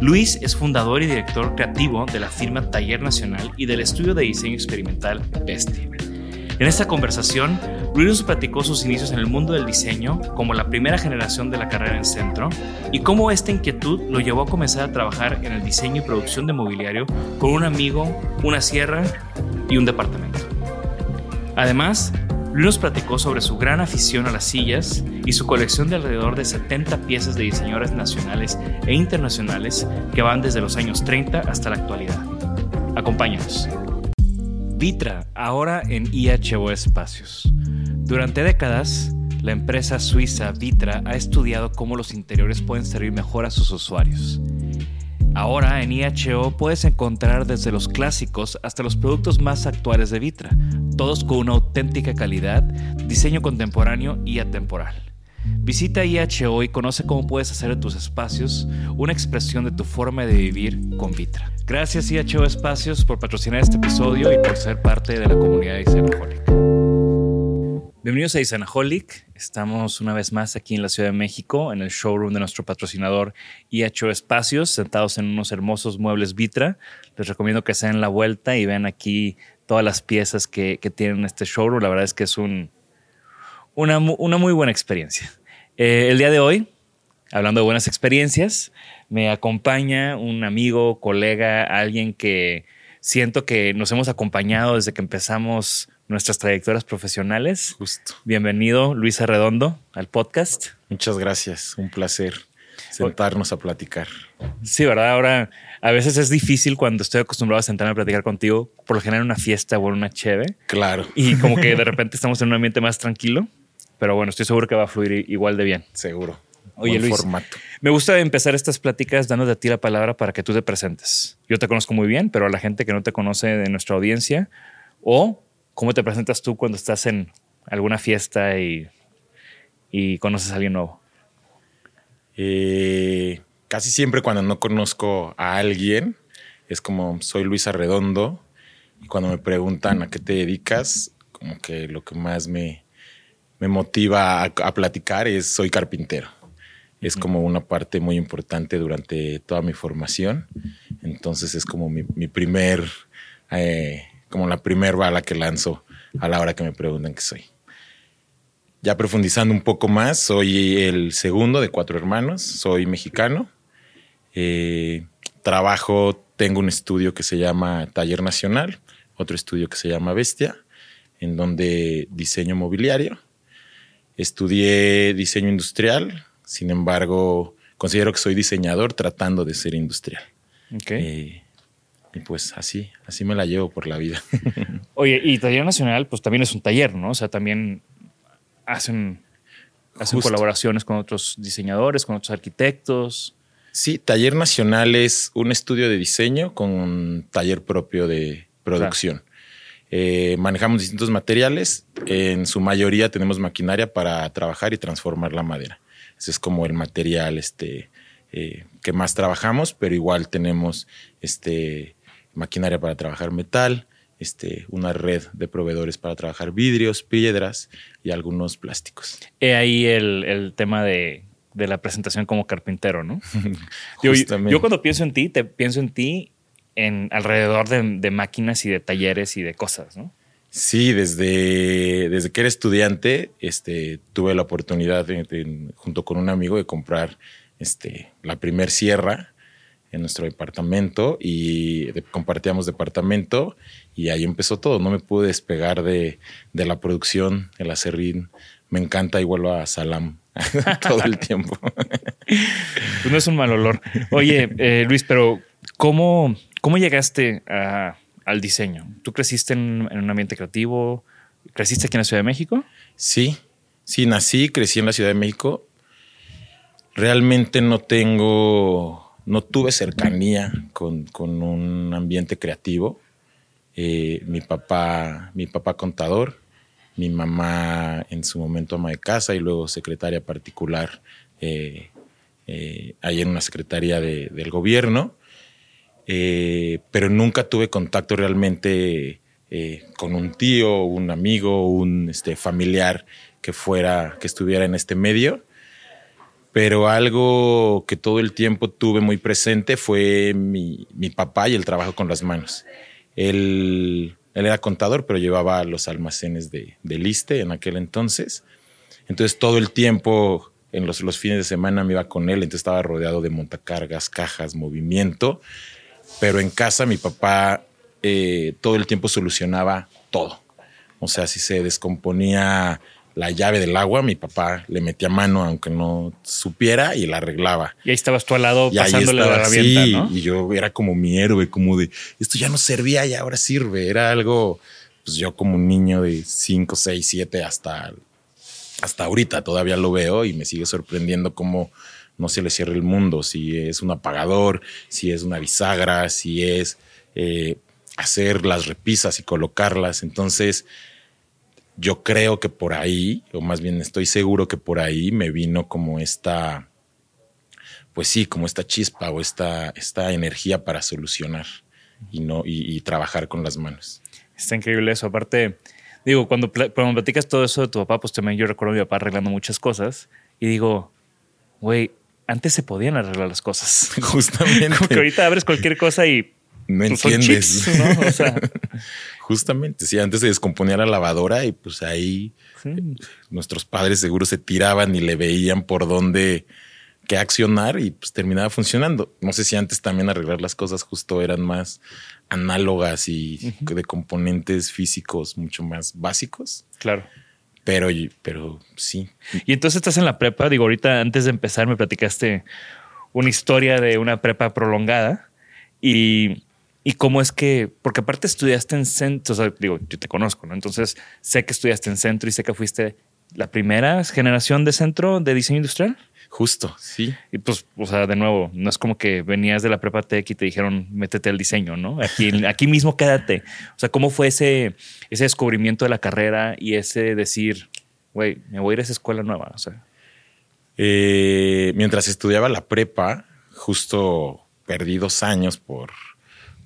Luis es fundador y director creativo de la firma Taller Nacional y del estudio de diseño experimental Bestia. En esta conversación, Luis nos platicó sus inicios en el mundo del diseño como la primera generación de la carrera en centro y cómo esta inquietud lo llevó a comenzar a trabajar en el diseño y producción de mobiliario con un amigo, una sierra y un departamento. Además, Luis nos platicó sobre su gran afición a las sillas y su colección de alrededor de 70 piezas de diseñadores nacionales e internacionales que van desde los años 30 hasta la actualidad. Acompáñanos. Vitra, ahora en IHO Espacios. Durante décadas, la empresa suiza Vitra ha estudiado cómo los interiores pueden servir mejor a sus usuarios. Ahora en IHO puedes encontrar desde los clásicos hasta los productos más actuales de Vitra, todos con una auténtica calidad, diseño contemporáneo y atemporal. Visita IHO y conoce cómo puedes hacer de tus espacios una expresión de tu forma de vivir con Vitra. Gracias IHO Espacios por patrocinar este episodio y por ser parte de la comunidad de Isanaholic. Bienvenidos a Isanaholic. Estamos una vez más aquí en la Ciudad de México, en el showroom de nuestro patrocinador IHO Espacios, sentados en unos hermosos muebles Vitra. Les recomiendo que se den la vuelta y vean aquí todas las piezas que, tienen este showroom. La verdad es que es un, una, una muy buena experiencia. Eh, el día de hoy, hablando de buenas experiencias, me acompaña un amigo, colega, alguien que siento que nos hemos acompañado desde que empezamos nuestras trayectorias profesionales. Justo. Bienvenido, Luis Arredondo, al podcast. Muchas gracias. Un placer sentarnos a platicar. Sí, ¿verdad? Ahora, a veces es difícil cuando estoy acostumbrado a sentarme a platicar contigo, por lo general en una fiesta o en una cheve. Claro. Y como que de repente estamos en un ambiente más tranquilo. Pero bueno, estoy seguro que va a fluir igual de bien. Seguro. Oye, Buen Luis, formato. me gusta empezar estas pláticas dándote a ti la palabra para que tú te presentes. Yo te conozco muy bien, pero a la gente que no te conoce de nuestra audiencia, o cómo te presentas tú cuando estás en alguna fiesta y, y conoces a alguien nuevo. Eh, casi siempre cuando no conozco a alguien, es como soy Luis Arredondo. Y cuando me preguntan a qué te dedicas, como que lo que más me, me motiva a, a platicar es soy carpintero. Es como una parte muy importante durante toda mi formación. Entonces es como mi, mi primer, eh, como la primer bala que lanzo a la hora que me preguntan qué soy. Ya profundizando un poco más, soy el segundo de cuatro hermanos, soy mexicano. Eh, trabajo, tengo un estudio que se llama Taller Nacional, otro estudio que se llama Bestia, en donde diseño mobiliario. Estudié diseño industrial, sin embargo, considero que soy diseñador tratando de ser industrial. Eh, y pues así, así me la llevo por la vida. Oye, y Taller Nacional, pues también es un taller, ¿no? O sea, también hacen, hacen colaboraciones con otros diseñadores, con otros arquitectos. Sí, Taller Nacional es un estudio de diseño con taller propio de producción. Eh, manejamos distintos materiales. En su mayoría tenemos maquinaria para trabajar y transformar la madera. Ese es como el material este, eh, que más trabajamos, pero igual tenemos este, maquinaria para trabajar metal, este, una red de proveedores para trabajar vidrios, piedras y algunos plásticos. He ahí el, tema de, la presentación como carpintero, ¿no? yo, yo, cuando pienso en ti, te pienso en ti en alrededor de, máquinas y de talleres y de cosas, ¿no? Sí, desde, desde que era estudiante, este, tuve la oportunidad, junto con un amigo, de comprar este, la primer sierra en nuestro departamento y compartíamos departamento y ahí empezó todo. No me pude despegar de, la producción, el acerrín. Me encanta vuelvo a Salam todo el tiempo. Pues no es un mal olor. Oye, eh, Luis, pero ¿cómo, cómo llegaste al diseño? ¿Tú creciste en, un ambiente creativo? ¿Creciste aquí en la Ciudad de México? Sí, sí, nací, crecí en la Ciudad de México. Realmente no tengo, no tuve cercanía con, con un ambiente creativo eh, mi papá, mi papá contador, mi mamá en su momento ama de casa y luego secretaria particular eh, eh, ahí en una secretaría del gobierno, pero nunca tuve contacto realmente con un tío, un amigo, un este, familiar que fuera, que estuviera en este medio. Pero algo que todo el tiempo tuve muy presente fue mi, mi papá y el trabajo con las manos. Él, era contador, pero llevaba los almacenes de, de Liste en aquel entonces. Entonces todo el tiempo, en los, los fines de semana me iba con él, entonces estaba rodeado de montacargas, cajas, movimiento. Pero en casa mi papá eh, todo el tiempo solucionaba todo. O sea, si se descomponía la llave del agua, mi papá le metía mano aunque no supiera y la arreglaba. Y ahí estabas tú al lado pasándole la herramienta, ¿no? Y yo era como mi héroe, como de esto ya no servía y ahora sirve. Era algo, pues yo como un niño de 5, 6, 7 hasta, hasta ahorita todavía lo veo y me sigue sorprendiendo cómo no se le cierra el mundo, si es un apagador, si es una bisagra, si es eh, hacer las repisas y colocarlas. Entonces, yo creo que por ahí, o más bien estoy seguro que por ahí me vino como esta, pues sí, como esta chispa o esta, esta energía para solucionar y no y, trabajar con las manos. Está increíble eso. Aparte, digo, cuando, cuando platicas todo eso de tu papá, pues también yo recuerdo a mi papá arreglando muchas cosas y digo, güey, antes se podían arreglar las cosas. Justamente. Como que ahorita abres cualquier cosa y no pues entiendes. ¿no? O sea, Justamente, sí, antes se descomponía la lavadora y pues ahí nuestros padres seguro se tiraban y le veían por dónde qué accionar y pues terminaba funcionando. No sé si antes también arreglar las cosas justo eran más análogas y de componentes físicos mucho más básicos. Claro. Pero, pero sí. Y entonces estás en la prepa. Digo, ahorita antes de empezar me platicaste una historia de una prepa prolongada y y cómo es que, porque aparte estudiaste en centro, o sea, digo, yo te conozco, ¿no? Entonces sé que estudiaste en centro y sé que fuiste la primera generación de centro de diseño industrial. Justo, sí. Y pues, o sea, de nuevo, no es como que venías de la prepa tech y te dijeron, métete al diseño, ¿no? Aquí, aquí mismo quédate. O sea, ¿cómo fue ese, ese descubrimiento de la carrera y ese decir, güey, me voy a ir a esa escuela nueva? O sea. Eh, mientras estudiaba la prepa, justo perdí dos años por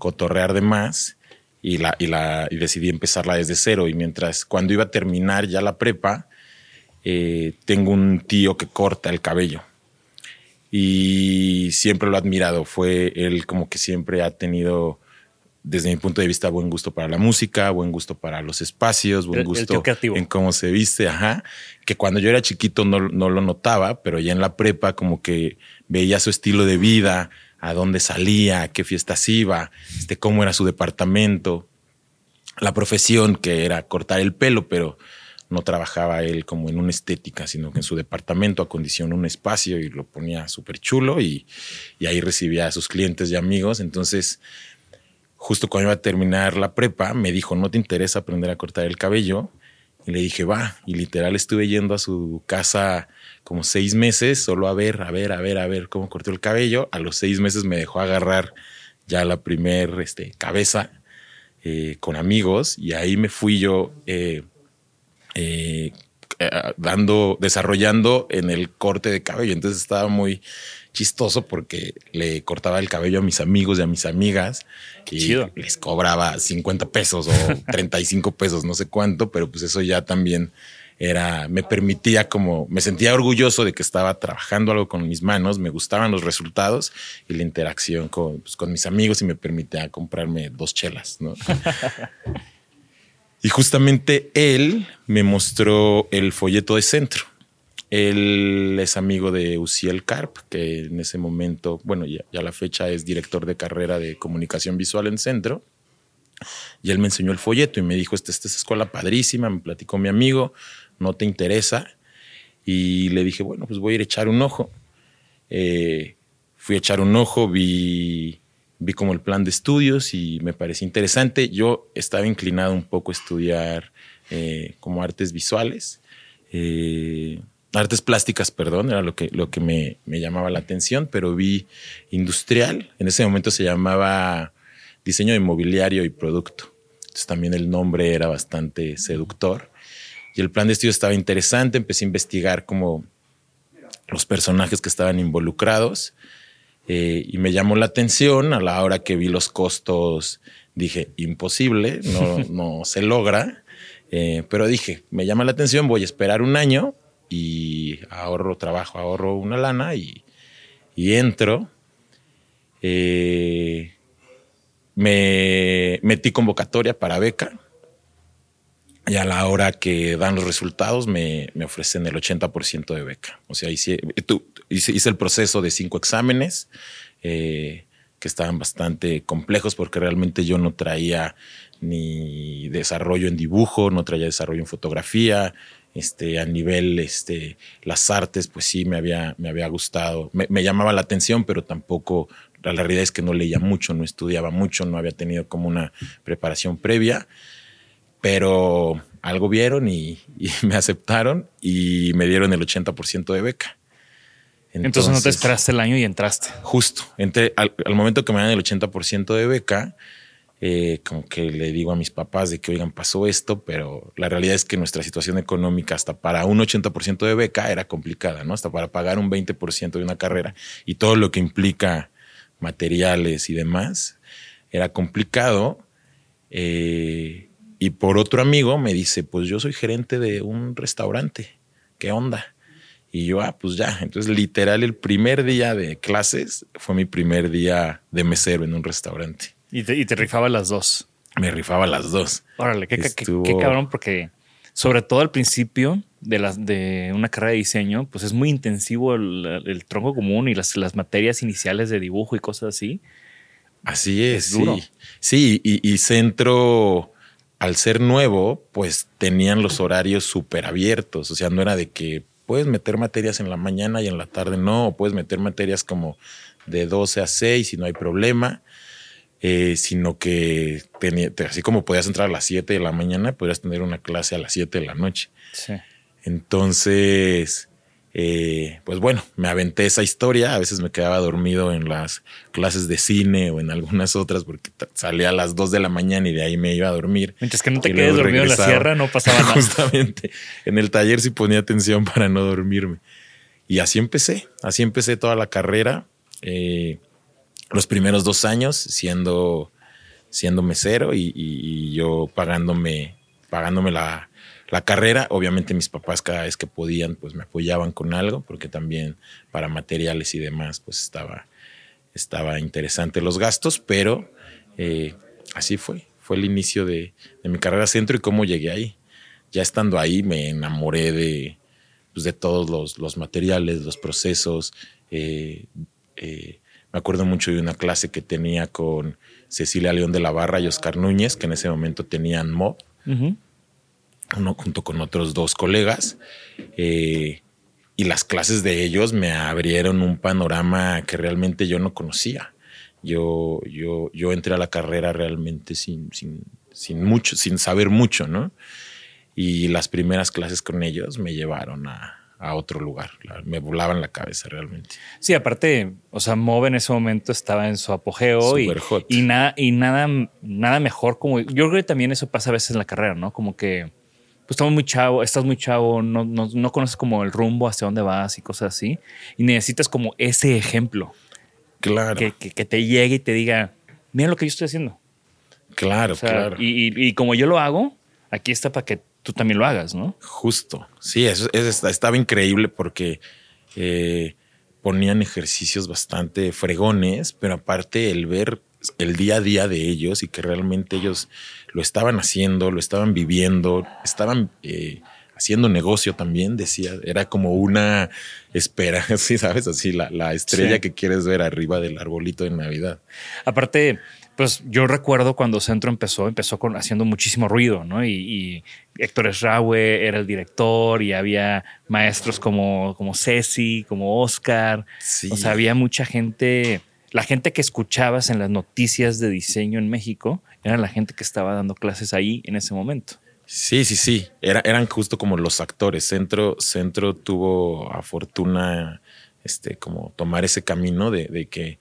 cotorrear de más y, la, y, la, y decidí empezarla desde cero. Y mientras, cuando iba a terminar ya la prepa, eh, tengo un tío que corta el cabello. y siempre lo he admirado. Fue él como que siempre ha tenido, desde mi punto de vista, buen gusto para la música, buen gusto para los espacios, buen El- el gusto creativo. en cómo se viste, ajá. Que cuando yo era chiquito no, no lo notaba, pero ya en la prepa como que veía su estilo de vida, a dónde salía, qué fiestas iba, este, cómo era su departamento, la profesión que era cortar el pelo, pero no trabajaba él como en una estética, sino que en su departamento acondicionó un espacio y lo ponía súper chulo y, y ahí recibía a sus clientes y amigos. Entonces, justo cuando iba a terminar la prepa, me dijo, ¿no te interesa aprender a cortar el cabello? Y le dije, va. Y literal estuve yendo a su casa como seis meses, solo a ver, a ver, a ver, a ver cómo cortó el cabello. A los seis meses me dejó agarrar ya la primer este, cabeza eh, con amigos y ahí me fui yo eh, eh, dando, desarrollando en el corte de cabello. Entonces estaba muy chistoso porque le cortaba el cabello a mis amigos y a mis amigas y chido. les cobraba 50 pesos o 35 pesos, no sé cuánto, pero pues eso ya también era, me permitía como, me sentía orgulloso de que estaba trabajando algo con mis manos, me gustaban los resultados y la interacción con, pues, con mis amigos y me permitía comprarme dos chelas, ¿no? Y justamente él me mostró el folleto de centro. Él es amigo de Uciel Carp, que en ese momento, bueno, ya, ya la fecha es director de carrera de comunicación visual en centro. Y él me enseñó el folleto y me dijo, esta, esta es escuela padrísima, me platicó mi amigo, no te interesa. Y le dije, bueno, pues voy a ir a echar un ojo. Eh, fui a echar un ojo, vi, vi como el plan de estudios y me pareció interesante. Yo estaba inclinado un poco a estudiar eh, como artes visuales, eh, artes plásticas, perdón, era lo que, lo que me, me llamaba la atención, pero vi industrial. En ese momento se llamaba diseño de mobiliario y producto. Entonces también el nombre era bastante seductor. Y el plan de estudio estaba interesante. Empecé a investigar como los personajes que estaban involucrados. Eh, y me llamó la atención a la hora que vi los costos. Dije, imposible, no, no se logra. Eh, pero dije, me llama la atención, voy a esperar un año y ahorro trabajo, ahorro una lana y, y entro. Eh, me metí convocatoria para beca y a la hora que dan los resultados me, me ofrecen el 80% de beca. O sea, hice, hice, hice el proceso de cinco exámenes eh, que estaban bastante complejos porque realmente yo no traía ni desarrollo en dibujo, no traía desarrollo en fotografía. Este, a nivel, este, las artes, pues sí, me había, me había gustado, me, me llamaba la atención, pero tampoco, la realidad es que no leía mucho, no estudiaba mucho, no había tenido como una preparación previa pero algo vieron y, y me aceptaron y me dieron el 80% de beca. Entonces, no te esperaste el año y entraste. Justo, entre, al, al momento que me dan el 80% de beca, eh, como que le digo a mis papás de que, oigan, pasó esto, pero la realidad es que nuestra situación económica hasta para un 80% de beca era complicada, ¿no? Hasta para pagar un 20% de una carrera y todo lo que implica materiales y demás, era complicado. Eh, y por otro amigo me dice, pues yo soy gerente de un restaurante, ¿qué onda? Y yo, ah, pues ya. Entonces, literal, el primer día de clases fue mi primer día de mesero en un restaurante. Y te, y te rifaba las dos. Me rifaba las dos. Órale, qué, cabrón, porque sobre todo al principio de, las, de una carrera de diseño, pues es muy intensivo el, el tronco común y las, las materias iniciales de dibujo y cosas así. Así es, Es duro. sí. Sí, y, y centro, al ser nuevo, pues tenían los horarios súper abiertos. O sea, no era de que puedes meter materias en la mañana y en la tarde no, puedes meter materias como de 12 a 6 y no hay problema. Eh, sino que tenía, te- así como podías entrar a las 7 de la mañana, podrías tener una clase a las 7 de la noche. Sí. Entonces, eh, pues bueno, me aventé esa historia. A veces me quedaba dormido en las clases de cine o en algunas otras porque salía a las 2 de la mañana y de ahí me iba a dormir. Mientras que no te quedes dormido en la sierra, no pasaba nada. Justamente. En el taller sí ponía atención para no dormirme. Y así empecé. Así empecé toda la carrera. Eh, los primeros dos años siendo, siendo mesero y, yo pagándome, pagándome la, la carrera. Obviamente mis papás cada vez que podían, pues me apoyaban con algo, porque también para materiales y demás, pues estaba, estaba interesante los gastos, pero eh, así fue. Fue el inicio de, mi carrera centro y cómo llegué ahí. Ya estando ahí me enamoré de, pues, de todos los, materiales, los procesos. Eh, eh, me acuerdo mucho de una clase que tenía con Cecilia León de la Barra y Oscar Núñez, que en ese momento tenían MOB uno junto con otros dos colegas. Eh, y las clases de ellos me abrieron un panorama que realmente yo no conocía. Yo, yo, yo entré a la carrera realmente sin, sin, sin mucho, sin saber mucho, ¿no? Y las primeras clases con ellos me llevaron a, a otro lugar. Me volaban la cabeza realmente. Sí, aparte, o sea, Move en ese momento estaba en su apogeo y, y, nada, y nada, nada mejor como yo creo que también eso pasa a veces en la carrera, ¿no? Como que pues estamos muy chavo, estás muy chavo, no, no, no conoces como el rumbo hacia dónde vas y cosas así. Y necesitas como ese ejemplo. Claro. Que, que, te llegue y te diga, mira lo que yo estoy haciendo. Claro, claro. Y, y, como yo lo hago, aquí está para que tú también lo hagas, ¿no? Justo. Sí, eso, estaba increíble porque eh, ponían ejercicios bastante fregones, pero aparte el ver el día a día de ellos y que realmente ellos lo estaban haciendo, lo estaban viviendo, estaban eh, haciendo negocio también, decía, era como una espera, ¿sí sabes? Así la, estrella que quieres ver arriba del arbolito de Navidad. Aparte, pues yo recuerdo cuando Centro empezó, empezó con, haciendo muchísimo ruido, ¿no? Y, Héctor Esraue era el director y había maestros como, como Ceci, como Oscar. O sea, había mucha gente la gente que escuchabas en las noticias de diseño en México era la gente que estaba dando clases ahí en ese momento. Sí, sí, sí. Era, eran justo como los actores. Centro, Centro tuvo a fortuna este, como tomar ese camino de, de que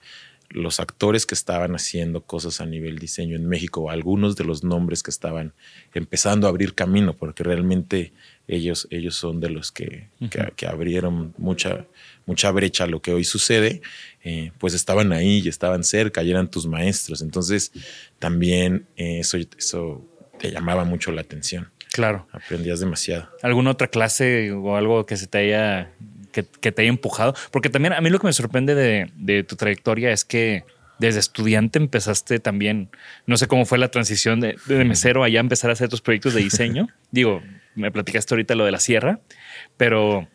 los actores que estaban haciendo cosas a nivel diseño en México, algunos de los nombres que estaban empezando a abrir camino, porque realmente ellos, ellos son de los que, que, abrieron mucha, mucha brecha a lo que hoy sucede, eh, pues estaban ahí y estaban cerca y eran tus maestros. Entonces también eh, eso, eso te llamaba mucho la atención. Claro. Aprendías demasiado. ¿Alguna otra clase o algo que se te haya que, te haya empujado? Porque también a mí lo que me sorprende de, tu trayectoria es que desde estudiante empezaste también, no sé cómo fue la transición de, mesero allá a empezar a hacer tus proyectos de diseño. Digo, me platicaste ahorita lo de la sierra, pero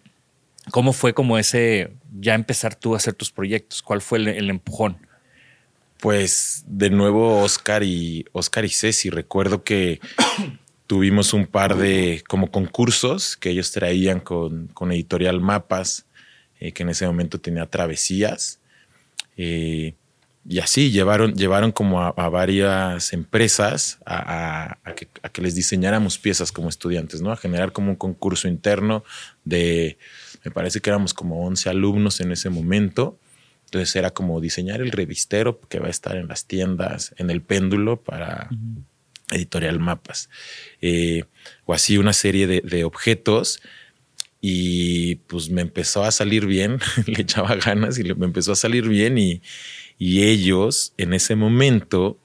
¿cómo fue como ese ya empezar tú a hacer tus proyectos? ¿Cuál fue el, empujón? Pues de nuevo Oscar y Oscar y Ceci. Recuerdo que Tuvimos un par de como concursos que ellos traían con, Editorial Mapas, eh, que en ese momento tenía travesías. Eh, y así llevaron, llevaron como a, varias empresas a, que, les diseñáramos piezas como estudiantes, ¿no? A generar como un concurso interno de, me parece que éramos como 11 alumnos en ese momento. Entonces era como diseñar el revistero que va a estar en las tiendas, en el péndulo para editorial Mapas, eh, o así una serie de, objetos. Y pues me empezó a salir bien, le echaba ganas y me empezó a salir bien. Y, ellos en ese momento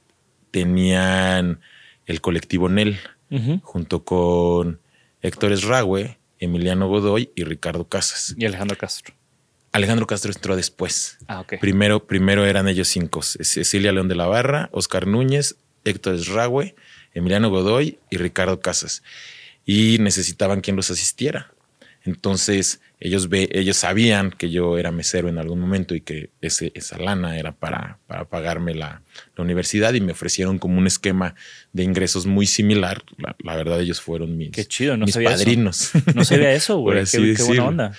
tenían el colectivo NEL, junto con Héctor Esrague, Emiliano Godoy y Ricardo Casas. Y Alejandro Castro. Alejandro Castro entró después. Ah, primero, primero eran ellos cinco: Cecilia León de la Barra, Oscar Núñez, Héctor Esrague, Emiliano Godoy y Ricardo Casas. Y necesitaban quien los asistiera. Entonces ellos, ve, ellos sabían que yo era mesero en algún momento y que ese, esa lana era para, para pagarme la, universidad y me ofrecieron como un esquema de ingresos muy similar. La, verdad ellos fueron mis, qué chido, no mis padrinos. Eso. No sabía eso, güey. qué, qué buena onda.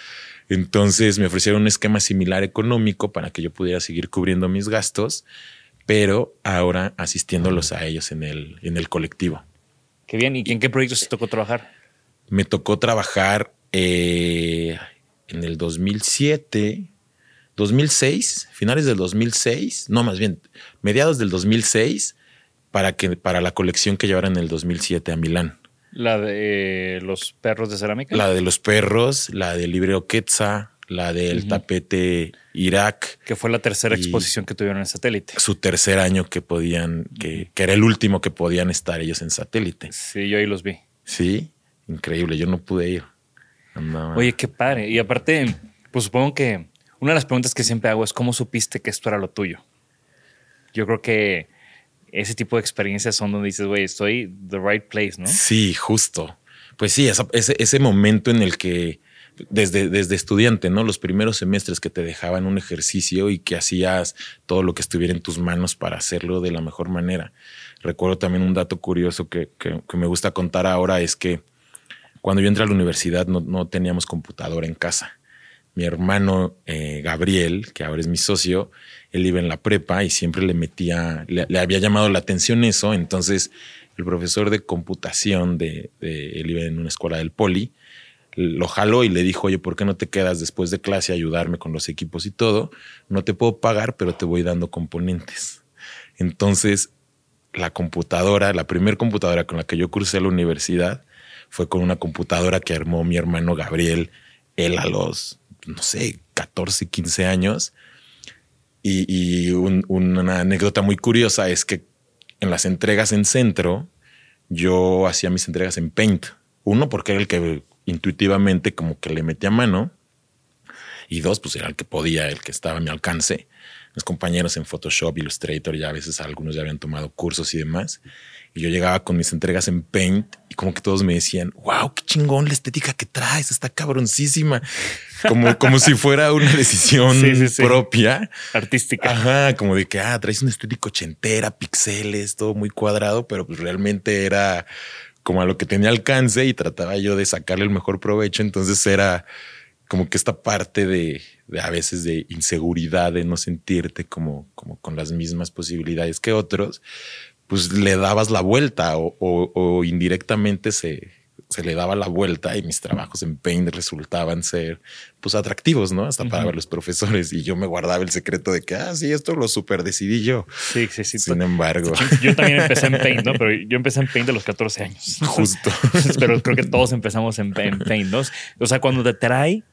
Entonces me ofrecieron un esquema similar económico para que yo pudiera seguir cubriendo mis gastos pero ahora asistiéndolos a ellos en el, en el colectivo. Qué bien. ¿Y en qué proyectos te tocó trabajar? Me tocó trabajar eh, en el 2007, 2006, finales del 2006, no más bien, mediados del 2006, para, que, para la colección que llevaron en el 2007 a Milán. ¿La de los perros de cerámica? La de los perros, la del librero Quetzal, la del tapete Irak. Que fue la tercera exposición que tuvieron en satélite. Su tercer año que podían, que, era el último que podían estar ellos en satélite. Sí, yo ahí los vi. Sí. increíble. Yo no pude ir. Oye, qué padre. Y aparte, pues supongo que una de las preguntas que siempre hago es cómo supiste que esto era lo tuyo. Yo creo que ese tipo de experiencias son donde dices, güey, estoy the right place, ¿no? Sí, justo. Pues sí, ese, ese momento en el que desde, desde estudiante, ¿no? Los primeros semestres que te dejaban un ejercicio y que hacías todo lo que estuviera en tus manos para hacerlo de la mejor manera. Recuerdo también un dato curioso que, que, me gusta contar ahora es que cuando yo entré a la universidad no, no teníamos computadora en casa. Mi hermano eh, Gabriel, que ahora es mi socio, él iba en la prepa y siempre le metía, le, había llamado la atención eso. Entonces, el profesor de computación de, de, él iba en una escuela del Poli, lo jaló y le dijo, oye, ¿por qué no te quedas después de clase a ayudarme con los equipos y todo? No te puedo pagar, pero te voy dando componentes. Entonces, la computadora, la primera computadora con la que yo cursé la universidad, fue con una computadora que armó mi hermano Gabriel, él a los, no sé, 14, 15 años. Y, una anécdota muy curiosa es que en las entregas en centro, yo hacía mis entregas en Paint. Uno, porque era el que intuitivamente como que le metía mano. Y dos, pues era el que podía, el que estaba a mi alcance. Mis compañeros en Photoshop, Illustrator, ya a veces algunos ya habían tomado cursos y demás. Y yo llegaba con mis entregas en Paint y como que todos me decían, wow, qué chingón la estética que traes, está cabroncísima. Como, como si fuera una decisión propia. Artística. Ajá, como de que, ah, traes una estética ochentera, pixeles, todo muy cuadrado, pero pues realmente era como a lo que tenía alcance y trataba yo de sacarle el mejor provecho. Entonces era como que esta parte de, a veces de inseguridad, de no sentirte como, como con las mismas posibilidades que otros, pues le dabas la vuelta o, indirectamente se, se le daba la vuelta y mis trabajos en Paint resultaban ser pues atractivos, ¿no? Hasta para los profesores y yo me guardaba el secreto de que, ah, sí, esto lo super decidí yo. Sí, sí, sí. Sin embargo. Yo también empecé en Paint, ¿no? Pero yo empecé en Paint a los 14 años. Justo. Pero creo que todos empezamos en, Paint, ¿no? O sea, cuando te trae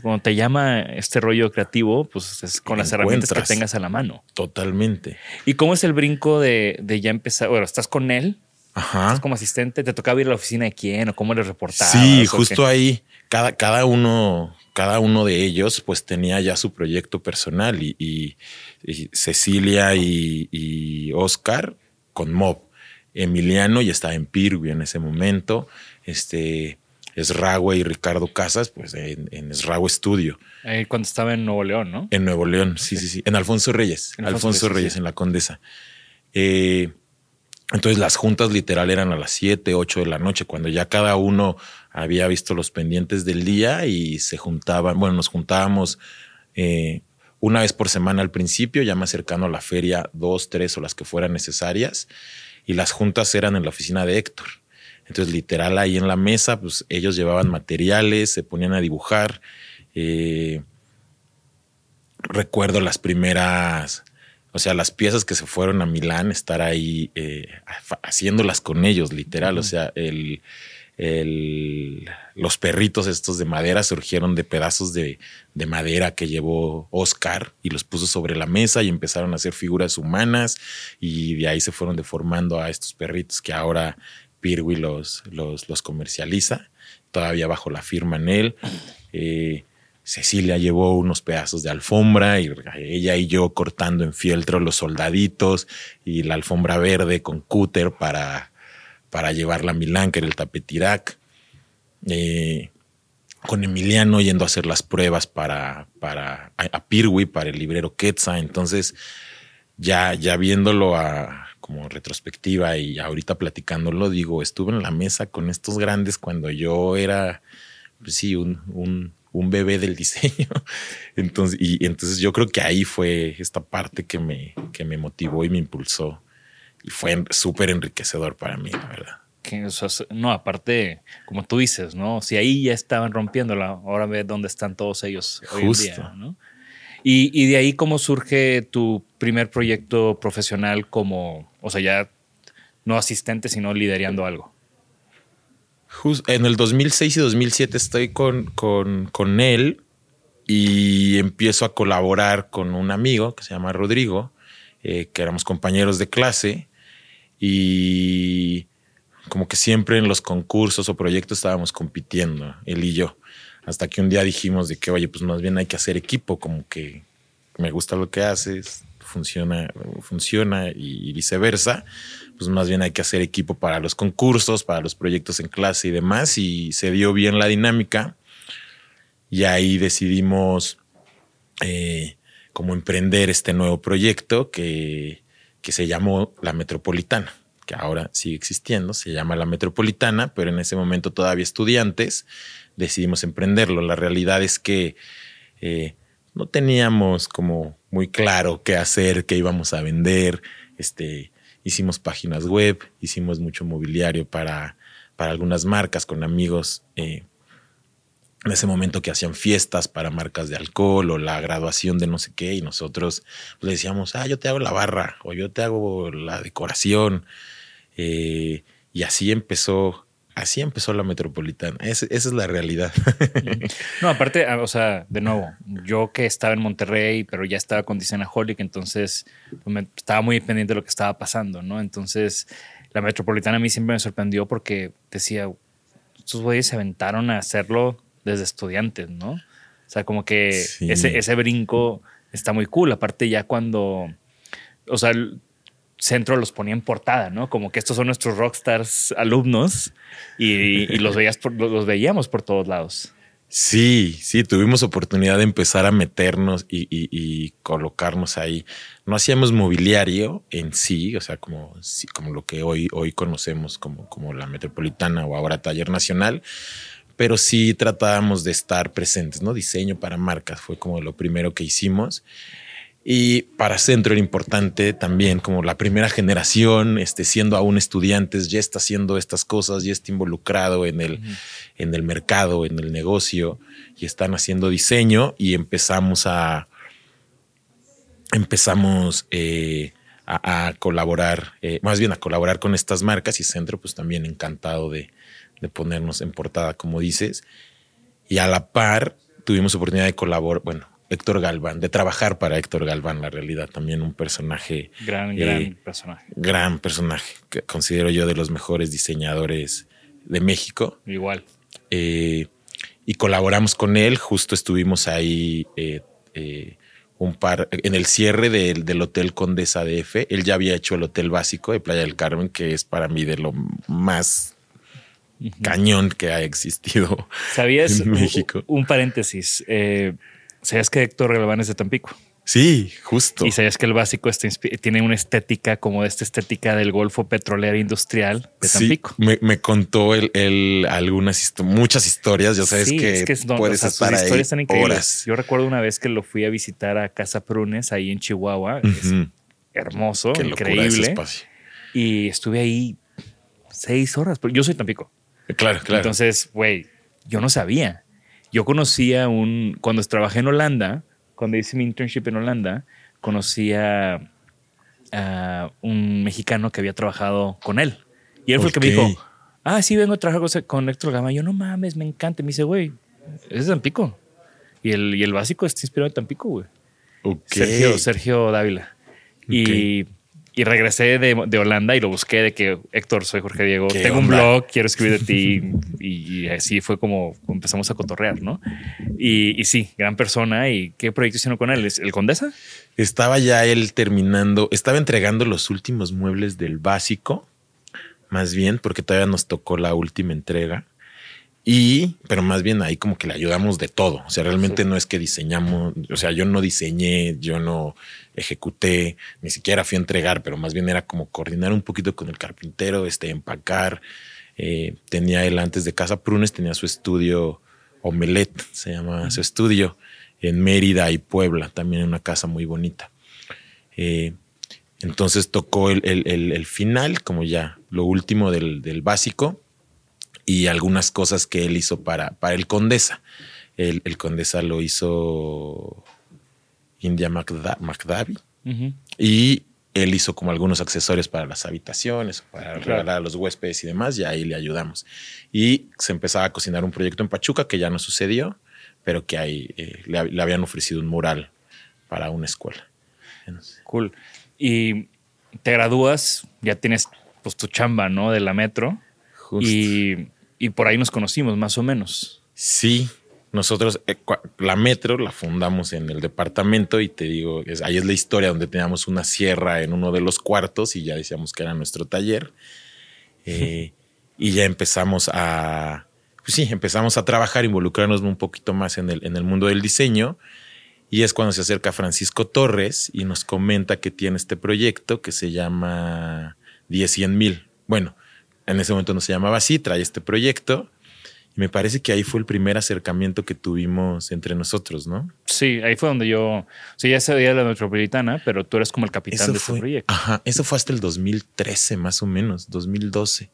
cuando te llama este rollo creativo, pues es con las herramientas que tengas a la mano. Totalmente. ¿Y cómo es el brinco de, de ya empezar? Bueno, estás con él, Ajá. Como asistente, ¿te tocaba ir a la oficina de quién o cómo le reportabas? Sí, justo ahí. Cada, cada uno, cada uno de ellos, pues tenía ya su proyecto personal y, Cecilia y, y, Oscar con Mob. Emiliano ya estaba en Pirgui en ese momento. Este Esragüe y Ricardo Casas, pues en, en Esragüe Studio. cuando estaba en Nuevo León, ¿no? En Nuevo León, sí, sí, sí. En Alfonso Reyes. En Alfonso, Reyes, en la Condesa. Eh, entonces las juntas literal eran a las 7, 8 de la noche, cuando ya cada uno había visto los pendientes del día y se juntaban, bueno, nos juntábamos eh, una vez por semana al principio, ya más cercano a la feria, dos, tres o las que fueran necesarias, y las juntas eran en la oficina de Héctor. Entonces, literal, ahí en la mesa, pues ellos llevaban materiales, se ponían a dibujar. Eh, recuerdo las primeras, o sea, las piezas que se fueron a Milán, estar ahí eh, haciéndolas con ellos, literal. O sea, el, los perritos estos de madera surgieron de pedazos de, de, madera que llevó Oscar y los puso sobre la mesa y empezaron a hacer figuras humanas y de ahí se fueron deformando a estos perritos que ahora Pirwi los, los, comercializa, todavía bajo la firma en él. Eh, Cecilia llevó unos pedazos de alfombra y ella y yo cortando en fieltro los soldaditos y la alfombra verde con cúter para, para llevarla a Milán, que era el tapetirac. Eh, con Emiliano yendo a hacer las pruebas para, para a, Pirwi, para el librero Quetzal. Entonces, ya, ya viéndolo a, como retrospectiva y ahorita platicándolo, digo, estuve en la mesa con estos grandes cuando yo era, pues sí, un, un bebé del diseño. Entonces, y entonces yo creo que ahí fue esta parte que me, que me motivó y me impulsó. Y fue súper enriquecedor para mí, la verdad. Que, no, aparte, como tú dices, ¿no? Si ahí ya estaban rompiéndola, ahora ve dónde están todos ellos hoy en día, ¿no? Y, de ahí, ¿cómo surge tu primer proyecto profesional como, o sea, ya no asistente, sino liderando algo? En el 2006 y 2007 estoy con, con, él y empiezo a colaborar con un amigo que se llama Rodrigo, eh, que éramos compañeros de clase y como que siempre en los concursos o proyectos estábamos compitiendo, él y yo. Hasta que un día dijimos de que, oye, pues más bien hay que hacer equipo, como que me gusta lo que haces, funciona, funciona y, viceversa. Pues más bien hay que hacer equipo para los concursos, para los proyectos en clase y demás. Y se dio bien la dinámica. Y ahí decidimos eh, como emprender este nuevo proyecto que, que se llamó La Metropolitana que ahora sigue existiendo, se llama La Metropolitana, pero en ese momento todavía estudiantes, decidimos emprenderlo. La realidad es que eh, no teníamos como muy claro qué hacer, qué íbamos a vender. Este, hicimos páginas web, hicimos mucho mobiliario para, para algunas marcas con amigos eh, en ese momento que hacían fiestas para marcas de alcohol o la graduación de no sé qué y nosotros pues, le decíamos, ah, yo te hago la barra o yo te hago la decoración. Eh, y así empezó así empezó la metropolitana. esa es la realidad. no, aparte, ah, o sea, de nuevo, yo que estaba en Monterrey, pero ya estaba con Decenaholic, entonces pues, estaba muy pendiente de lo que estaba pasando, ¿no? Entonces, la metropolitana a mí siempre me sorprendió porque decía, estos güeyes se aventaron a hacerlo desde estudiantes, ¿no? O sea, como que ese, ese brinco está muy cool. Aparte, ya cuando, o sea, centro los ponía en portada, ¿no? Como que estos son nuestros rockstars alumnos y, los, veías los veíamos por todos lados. Sí, sí, tuvimos oportunidad de empezar a meternos y, colocarnos ahí. No hacíamos mobiliario en sí, o sea, como, como lo que hoy, hoy conocemos como, como la Metropolitana o ahora Taller Nacional, pero sí tratábamos de estar presentes, ¿no? Diseño para marcas fue como lo primero que hicimos. Y para Centro era importante también, como la primera generación, este, siendo aún estudiantes, ya está haciendo estas cosas, ya está involucrado en el, en el mercado, en el negocio, y están haciendo diseño y empezamos a, empezamos eh, a, colaborar, eh, más bien a colaborar con estas marcas y Centro pues también encantado de, de ponernos en portada, como dices. Y a la par tuvimos oportunidad de colaborar, bueno, Héctor Galván, de trabajar para Héctor Galván, la realidad, también un personaje. Gran, gran eh, personaje. Gran personaje, que considero yo de los mejores diseñadores de México. Igual. Eh, y colaboramos con él, justo estuvimos ahí eh, un par, en el cierre del, del Hotel Condesa DF. Él ya había hecho el Hotel Básico de Playa del Carmen, que es para mí de lo más cañón que ha existido ¿Sabías, en México. Un, paréntesis. ¿Sabías que Héctor Galván es de Tampico? Sí, justo. Y sabías que el básico tiene una estética como esta estética del Golfo Petrolero Industrial de Tampico. Sí, me, contó él, algunas muchas historias. Ya sabes que, es que es, puedes estar ahí están increíbles. Yo recuerdo una vez que lo fui a visitar a Casa Prunes ahí en Chihuahua. Es hermoso, increíble. Y estuve ahí seis horas. Yo soy Tampico. Claro, claro. Entonces, güey, yo no sabía. Yo conocí a un, cuando trabajé en Holanda, cuando hice mi internship en Holanda, conocí a, un mexicano que había trabajado con él. Y él fue el que me dijo, ah, sí, vengo a trabajar con Héctor Gama. Yo, no mames, me encanta. me dice, güey, es de Tampico. Y el, y el básico está inspirado en Tampico, güey. Sergio, Sergio Dávila. Y y regresé de, Holanda y lo busqué de que Héctor, soy Jorge Diego, tengo un blog, quiero escribir de ti. y, así fue como empezamos a cotorrear, ¿no? Y, sí, gran persona. ¿Y qué proyecto hicieron con él? ¿El Condesa? Estaba ya él terminando, estaba entregando los últimos muebles del básico, más bien, porque todavía nos tocó la última entrega. Y, pero más bien ahí como que le ayudamos de todo. O sea, realmente no es que diseñamos, o sea, yo no diseñé, yo no ejecuté, ni siquiera fui a entregar, pero más bien era como coordinar un poquito con el carpintero, este, empacar. Eh, tenía él antes de Casa Prunes, tenía su estudio Omelet, se llama su estudio, en Mérida y Puebla, también una casa muy bonita. Eh, entonces tocó el, el, final, como ya lo último del, del básico y algunas cosas que él hizo para, para el Condesa. El, Condesa lo hizo India McDavi y él hizo como algunos accesorios para las habitaciones, para regalar a los huéspedes y demás, y ahí le ayudamos. Y se empezaba a cocinar un proyecto en Pachuca que ya no sucedió, pero que ahí eh, le, le, habían ofrecido un mural para una escuela. Cool. Y te gradúas, ya tienes pues tu chamba, ¿no? De la metro Justo. Y, y por ahí nos conocimos, más o menos. Sí, nosotros, eh, la Metro la fundamos en el departamento y te digo, es- ahí es la historia donde teníamos una sierra en uno de los cuartos y ya decíamos que era nuestro taller. Eh, y ya empezamos a, pues sí, empezamos a trabajar, involucrarnos un poquito más en el, en el mundo del diseño. Y es cuando se acerca Francisco Torres y nos comenta que tiene este proyecto que se llama 10 100 mil. Bueno, en ese momento no se llamaba así, trae este proyecto. Y me parece que ahí fue el primer acercamiento que tuvimos entre nosotros, ¿no? Sí, ahí fue donde yo, o sea, ya sabía la metropolitana, pero tú eres como el capitán de fue, este proyecto. Ajá, eso fue hasta el 2013 más o menos, 2012.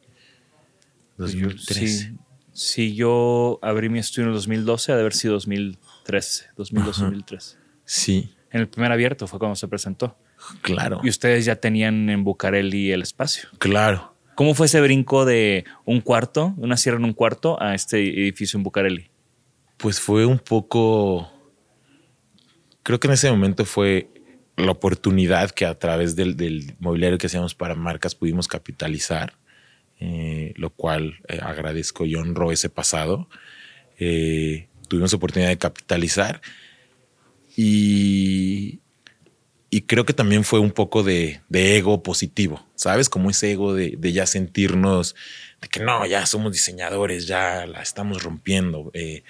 Yo- 2013. sí, sí, yo abrí mi estudio en el 2012, ha de haber sido 2013, 2012, Ajá. 2013. Sí, En el primer abierto fue cuando se presentó. claro, Y ustedes ya tenían en Bucareli el espacio. claro. ¿Cómo fue ese brinco de un cuarto, una sierra en un cuarto, a este edificio en Bucareli? Pues fue un poco, creo que en ese momento fue la oportunidad que a través del, mobiliario que hacíamos para marcas pudimos capitalizar, eh, lo cual eh, agradezco y honro ese pasado. Eh, tuvimos oportunidad de capitalizar y, y creo que también fue un poco de, de ego positivo, ¿sabes? Como ese ego de, de ya sentirnos de que no, ya somos diseñadores, ya la estamos rompiendo. eh,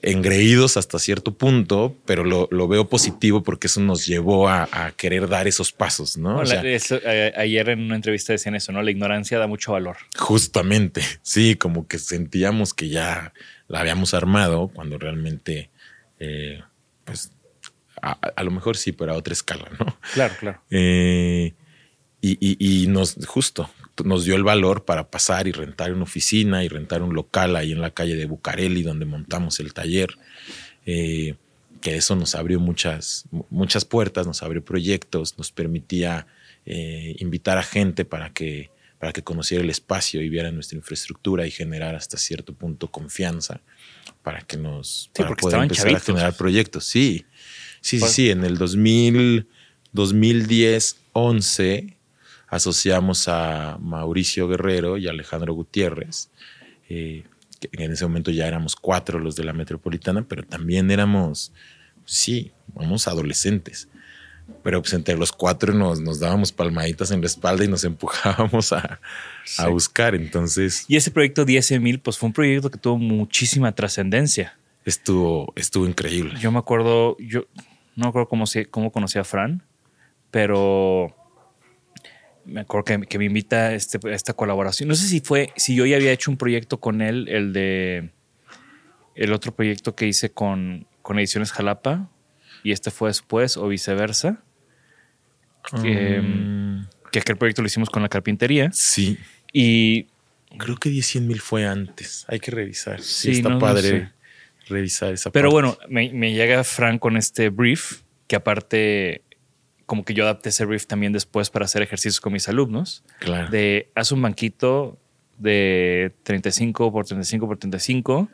engreídos hasta cierto punto, pero lo, lo veo positivo porque eso nos llevó a, a querer dar esos pasos, ¿no? O Hola, sea, eso, ayer en una entrevista decían eso, ¿no? La ignorancia da mucho valor. justamente, sí, como que sentíamos que ya la habíamos armado cuando realmente, eh, pues, a, a lo mejor sí, pero a otra escala, ¿no? Claro, claro. Eh, y, y- y nos, justo, nos dio el valor para pasar y rentar una oficina y rentar un local ahí en la calle de Bucareli, donde montamos el taller. Eh, que eso nos abrió muchas, mu- muchas puertas, nos abrió proyectos, nos permitía eh, invitar a gente para que, para que conociera el espacio y viera nuestra infraestructura y generar hasta cierto punto confianza para que nos para porque poder empezar chavitos. a generar proyectos. Sí, sí, sí, Pues- sí. En el 2000, 2010, 11 asociamos a Mauricio Guerrero y Alejandro Gutiérrez. eh, que en ese momento ya éramos cuatro los de la metropolitana, pero también éramos, sí, vamos adolescentes. Pero pues entre los cuatro nos, nos dábamos palmaditas en la espalda y nos empujábamos a, a buscar. Entonces Y ese proyecto 10 mil, pues fue un proyecto que tuvo muchísima trascendencia. estuvo, estuvo increíble. Yo me acuerdo, yo no me acuerdo cómo, cómo conocí a Fran, pero me acuerdo que, que me invita a, este, a esta colaboración. No sé si fue, si yo ya había hecho un proyecto con él, el de el otro proyecto que hice con, con Ediciones Jalapa, y este fue después, o viceversa. Que, Mm, que aquel proyecto lo hicimos con la carpintería. sí, Y creo que 10 mil fue antes. Hay que revisar. Sí, Sí, está no, no padre sé. Revisar esa Pero parte. bueno, me, me llega Fran con este brief, que aparte, como que yo adapté ese brief también después para hacer ejercicios con mis alumnos, Claro. de haz un banquito de 35 por 35 por 35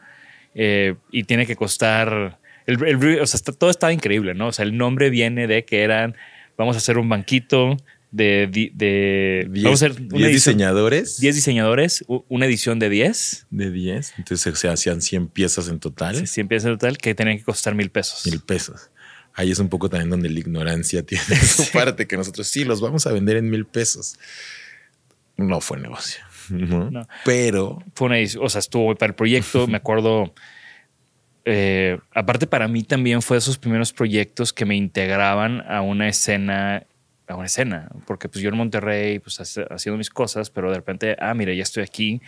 eh, y tiene que costar, el, el brief, o sea, está- todo estaba increíble, ¿no? O sea, el nombre viene de que eran, vamos a hacer un banquito de... de Diez- vamos a hacer diez diseñadores 10 diseñadores, una edición de 10, de 10. Entonces se hacían 100 piezas en total. si empieza en total, que tenían que costar mil pesos. mil pesos. Ahí es un poco también donde la ignorancia tiene su parte, que nosotros sí los vamos a vender en mil pesos. No fue negocio. ¿no? No. Pero fue una edición, o sea, estuvo para el proyecto, me acuerdo. eh, aparte, para mí también fue de esos primeros proyectos que me integraban a una escena, a una escena, porque pues yo en Monterrey, pues haciendo mis cosas, pero de repente, ah, mira, ya estoy aquí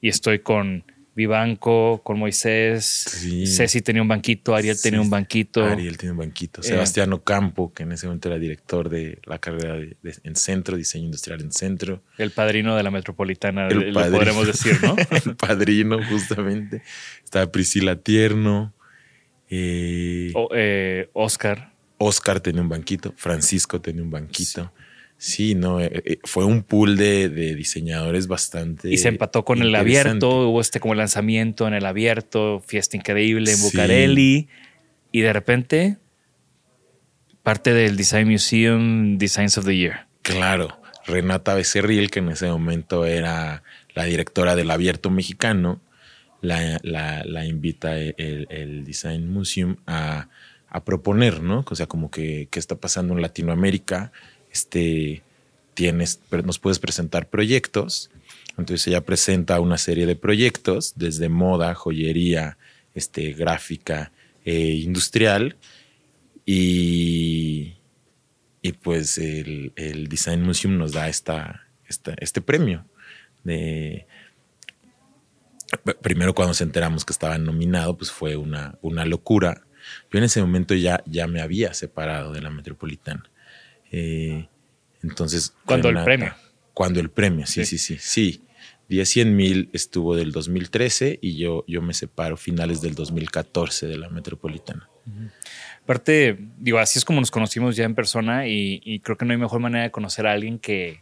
y estoy con Vivanco, con Moisés, Sí. Ceci tenía un banquito, Ariel Sí, tenía un banquito. Ariel tiene un banquito. Eh, Sebastián Ocampo, que en ese momento era director de la carrera de- de- en centro, diseño industrial en centro. El padrino de la metropolitana, El le padrino. podremos decir, ¿no? El padrino, justamente. Estaba Priscila Tierno. eh, O- eh, Oscar. Oscar tenía un banquito, Francisco tenía un banquito. Sí, no, eh, eh, fue un pool de, de diseñadores bastante. Y se empató con el abierto, hubo este como lanzamiento en el abierto, fiesta increíble en Sí. Bucareli. Y de repente, parte del Design Museum Designs of the Year. Claro, Renata Becerril, que en ese momento era la directora del Abierto Mexicano, la, invita el, Design Museum a, proponer, ¿no? O sea, como que qué está pasando en Latinoamérica, este, tienes, nos puedes presentar proyectos. Entonces ella presenta una serie de proyectos, desde moda, joyería, este, gráfica e industrial. Y, y pues el, Design Museum nos da esta, este premio. Primero cuando nos enteramos que estaba nominado, pues fue una, una locura. Yo en ese momento ya, ya me había separado de la Metropolitana. Eh, entonces... Cuando el premio. Cuando el premio, sí, sí, sí, sí. 10 100 mil estuvo del 2013 y yo, yo me separo finales del 2014 de la Metropolitana. Aparte, digo, así es como nos conocimos ya en persona y, creo que no hay mejor manera de conocer a alguien que,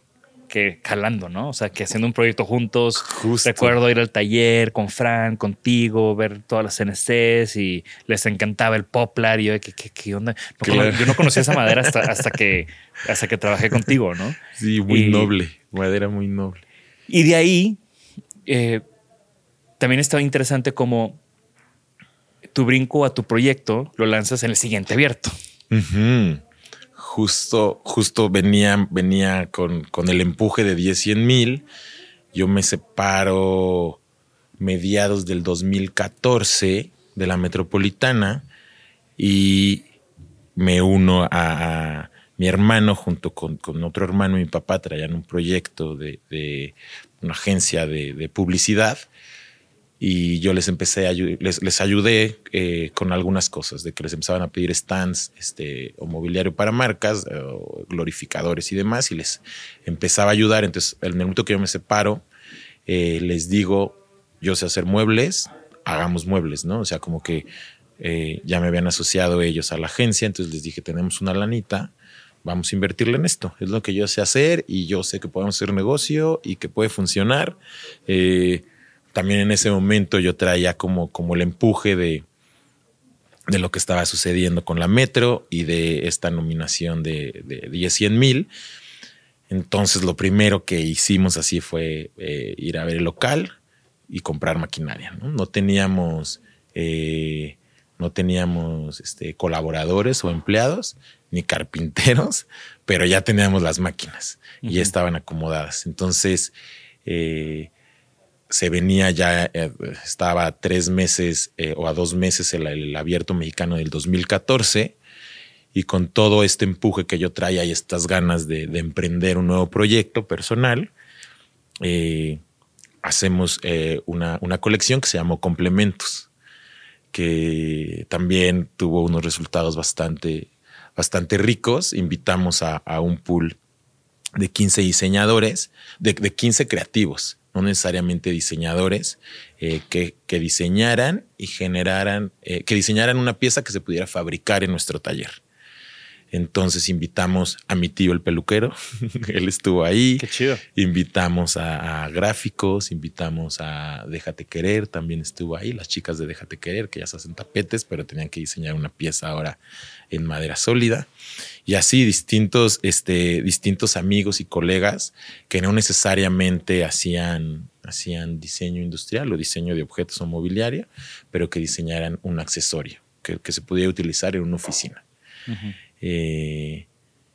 que calando, ¿no? O sea, que haciendo un proyecto juntos. Justo. Recuerdo ir al taller con Fran, contigo, ver todas las NCs y les encantaba el poplar y yo, ¿qué, qué, onda? yo no conocía esa madera hasta, hasta, que, hasta que trabajé contigo, ¿no? Sí, muy noble, madera muy noble. Y de ahí eh, también estaba interesante como tu brinco a tu proyecto lo lanzas en el siguiente abierto. Justo, justo venía, venía con, con, el empuje de 10, 100 mil. Yo me separo mediados del 2014 de la metropolitana y me uno a, mi hermano junto con, con, otro hermano y mi papá traían un proyecto de, de una agencia de, de publicidad y yo les empecé a les, les ayudé eh, con algunas cosas, de que les empezaban a pedir stands este, o mobiliario para marcas, eh, glorificadores y demás, y les empezaba a ayudar. Entonces, en el momento que yo me separo, eh, les digo, yo sé hacer muebles, hagamos muebles, ¿no? O sea, como que ya me habían asociado ellos a la agencia, entonces les dije, tenemos una lanita, vamos a invertirle en esto. Es lo que yo sé hacer y yo sé que podemos hacer negocio y que puede funcionar. Eh, también en ese momento yo traía como, como el empuje de, de lo que estaba sucediendo con la Metro y de esta nominación de, de 10 100 mil. Entonces lo primero que hicimos así fue eh, ir a ver el local y comprar maquinaria. No, teníamos, eh, no teníamos este, colaboradores o empleados ni carpinteros, pero ya teníamos las máquinas y ya estaban acomodadas. Entonces, eh, se venía ya, eh, estaba a tres meses eh, o a dos meses el, abierto mexicano del 2014 y con todo este empuje que yo traía y estas ganas de, emprender un nuevo proyecto personal, eh, hacemos una, una, colección que se llamó Complementos, que también tuvo unos resultados bastante, bastante ricos. Invitamos a, un pool de 15 diseñadores, de, de 15 creativos no necesariamente diseñadores, eh, que, que, diseñaran y generaran, eh, que diseñaran una pieza que se pudiera fabricar en nuestro taller. Entonces invitamos a mi tío el peluquero, él estuvo ahí. Qué chido. Invitamos a, gráficos, invitamos a Déjate Querer, también estuvo ahí, las chicas de Déjate Querer, que ya se hacen tapetes, pero tenían que diseñar una pieza ahora en madera sólida. Y así distintos, este, distintos amigos y colegas que no necesariamente hacían, hacían diseño industrial o diseño de objetos o mobiliaria, pero que diseñaran un accesorio que, se pudiera utilizar en una oficina. Eh,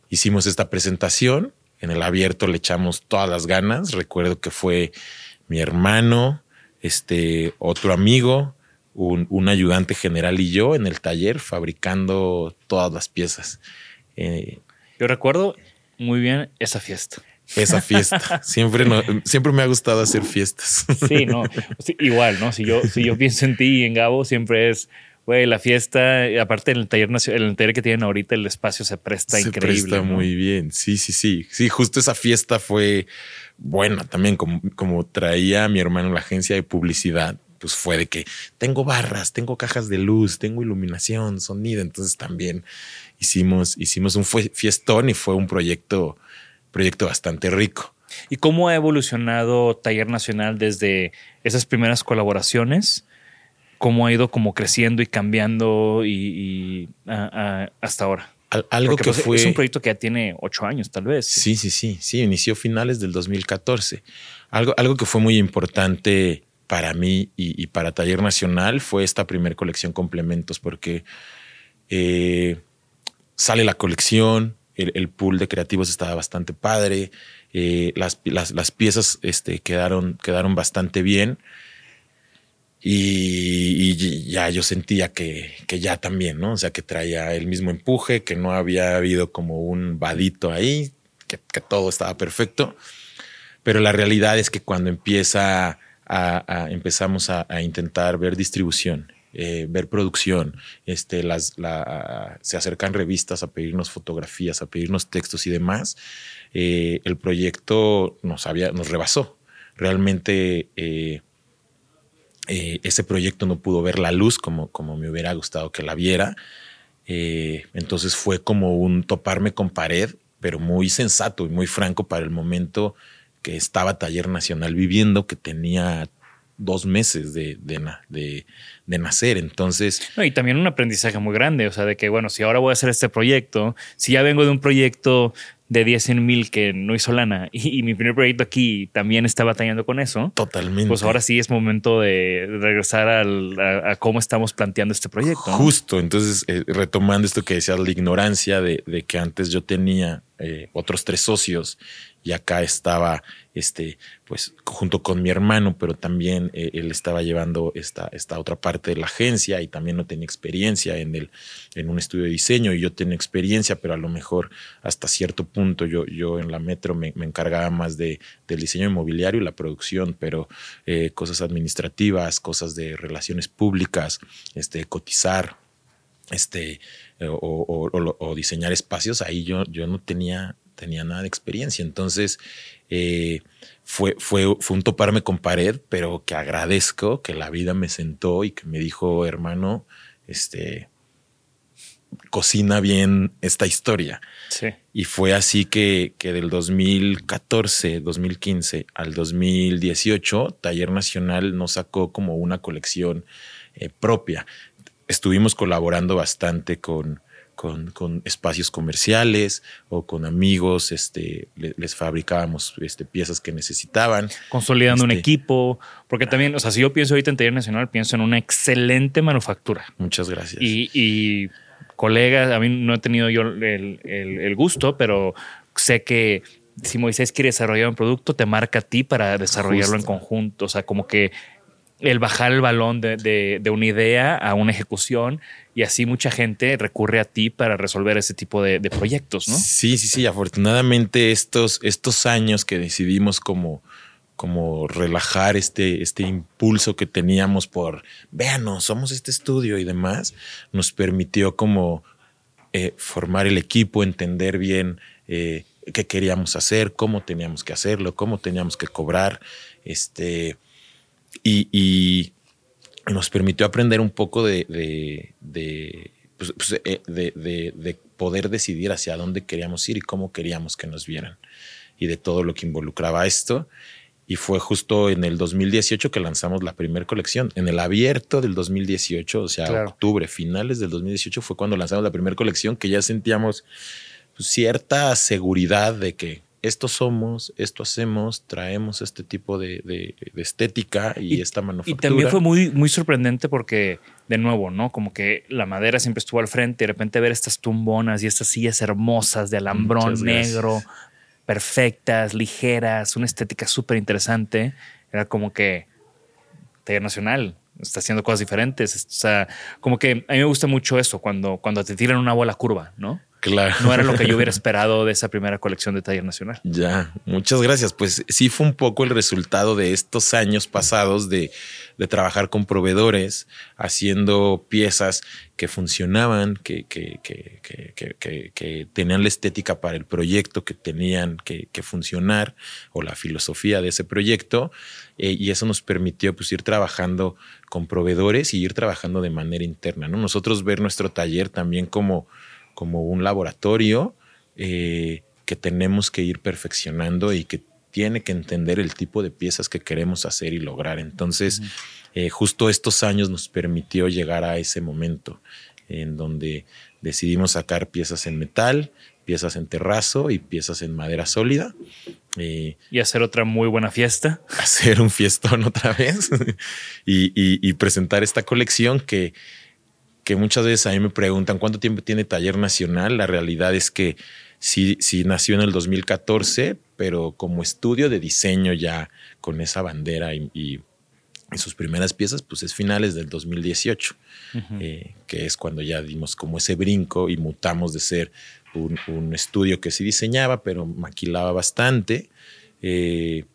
hicimos esta presentación, en el abierto le echamos todas las ganas, recuerdo que fue mi hermano, este otro amigo, un, ayudante general y yo en el taller fabricando todas las piezas. Eh, yo recuerdo muy bien esa fiesta. Esa fiesta. siempre, siempre me ha gustado hacer fiestas. Sí, no. igual, ¿no? Si yo, si yo pienso en ti y en Gabo, siempre es Güey, la fiesta, aparte en el taller, el taller que tienen ahorita, el espacio se presta increíble. Se presta muy bien. Sí, sí, sí. Sí, justo esa fiesta fue buena también, como, como traía mi hermano la agencia de publicidad. Pues fue de que tengo barras, tengo cajas de luz, tengo iluminación, sonido. Entonces también hicimos, hicimos un fiestón y fue un proyecto, proyecto bastante rico. ¿Y cómo ha evolucionado Taller Nacional desde esas primeras colaboraciones? Cómo ha ido como creciendo y cambiando y, hasta ahora. algo que pues, fue... Es un proyecto que ya tiene ocho años, tal vez. Sí, sí, sí, sí, inició finales del 2014. Algo, algo que fue muy importante para mí y, para Taller Nacional fue esta primera colección complementos, porque eh, sale la colección, el, pool de creativos estaba bastante padre, eh, las, las, piezas este, quedaron, quedaron bastante bien. Y, ya yo sentía que, que, ya también, ¿no? O sea, que traía el mismo empuje, que no había habido como un vadito ahí, que, todo estaba perfecto. Pero la realidad es que cuando empieza a, empezamos a, intentar ver distribución, eh, ver producción, este, las, se acercan revistas a pedirnos fotografías, a pedirnos textos y demás, eh, el proyecto nos, había, nos rebasó. Realmente eh, eh, ese proyecto no pudo ver la luz como, como me hubiera gustado que la viera. Eh, entonces fue como un toparme con pared, pero muy sensato y muy franco para el momento que estaba Taller Nacional viviendo, que tenía dos meses de, de, de, nacer. Entonces. y también un aprendizaje muy grande. O sea, de que, bueno, si ahora voy a hacer este proyecto, si ya vengo de un proyecto de 10 en mil que no hizo lana y, mi primer proyecto aquí también está batallando con eso. Totalmente. Pues ahora sí es momento de regresar a, cómo estamos planteando este proyecto. Justo. Entonces, eh, retomando esto que decías, la ignorancia de, de que antes yo tenía eh, otros tres socios y acá estaba este, pues junto con mi hermano, pero también eh, él estaba llevando esta, esta otra parte de la agencia y también no tenía experiencia en, el, en un estudio de diseño y yo tenía experiencia, pero a lo mejor hasta cierto punto yo, yo en la metro me, encargaba más de, del diseño inmobiliario y la producción, pero eh, cosas administrativas, cosas de relaciones públicas, este, cotizar, este, eh, o, o, diseñar espacios, ahí yo, yo no tenía, tenía nada de experiencia. Entonces, eh, fue, fue, fue un toparme con pared, pero que agradezco que la vida me sentó y que me dijo, hermano, este, cocina bien esta historia. Sí. Y fue así que, que del 2014, 2015 al 2018, Taller Nacional nos sacó como una colección eh, propia. Estuvimos colaborando bastante con, con, espacios comerciales o con amigos, este, les, fabricábamos este, piezas que necesitaban. Consolidando un este, equipo, porque también, o sea, si yo pienso ahorita en Taller Nacional, pienso en una excelente manufactura. Muchas gracias. Y, colegas, a mí no he tenido yo el, gusto, pero sé que si Moisés quiere desarrollar un producto, te marca a ti para desarrollarlo en conjunto. O sea, como que el bajar el balón de, una idea a una ejecución y así mucha gente recurre a ti para resolver ese tipo de, proyectos, ¿no? Sí, sí, sí. Afortunadamente estos, estos años que decidimos como, como relajar este, este impulso que teníamos por, véanos, somos este estudio y demás, nos permitió como eh, formar el equipo, entender bien eh, qué queríamos hacer, cómo teníamos que hacerlo, cómo teníamos que cobrar, este y, nos permitió aprender un poco de, de, pues, pues, eh, de, poder decidir hacia dónde queríamos ir y cómo queríamos que nos vieran y de todo lo que involucraba esto. Y fue justo en el 2018 que lanzamos la primera colección. En el abierto del 2018, o sea, octubre, finales del 2018, fue cuando lanzamos la primera colección que ya sentíamos pues, cierta seguridad de que esto somos, esto hacemos, traemos este tipo de, estética y, esta manufactura. Y también fue muy, muy sorprendente porque, de nuevo, ¿no? Como que la madera siempre estuvo al frente y de repente ver estas tumbonas y estas sillas hermosas de alambrón negro, perfectas, ligeras, una estética súper interesante. Era como que taller nacional está haciendo cosas diferentes. O sea, como que a mí me gusta mucho eso cuando, cuando te tiran una bola curva, ¿no? No era lo que yo hubiera esperado de esa primera colección de taller nacional. Ya, muchas gracias. Pues sí fue un poco el resultado de estos años pasados de, trabajar con proveedores, haciendo piezas que funcionaban, que, que, que, tenían la estética para el proyecto, que tenían que, funcionar, o la filosofía de ese proyecto. Eh, y eso nos permitió pues, ir trabajando con proveedores y ir trabajando de manera interna. ¿no? Nosotros ver nuestro taller también como como un laboratorio eh, que tenemos que ir perfeccionando y que tiene que entender el tipo de piezas que queremos hacer y lograr. Entonces, eh, justo estos años nos permitió llegar a ese momento en donde decidimos sacar piezas en metal, piezas en terrazo y piezas en madera sólida. Eh, y hacer otra muy buena fiesta. Hacer un fiestón otra vez y, presentar esta colección que, que muchas veces a mí me preguntan cuánto tiempo tiene Taller Nacional. La realidad es que sí, sí nació en el 2014, pero como estudio de diseño ya con esa bandera y, sus primeras piezas, pues es finales del 2018, eh, que es cuando ya dimos como ese brinco y mutamos de ser un, estudio que sí diseñaba, pero maquilaba bastante. Eh,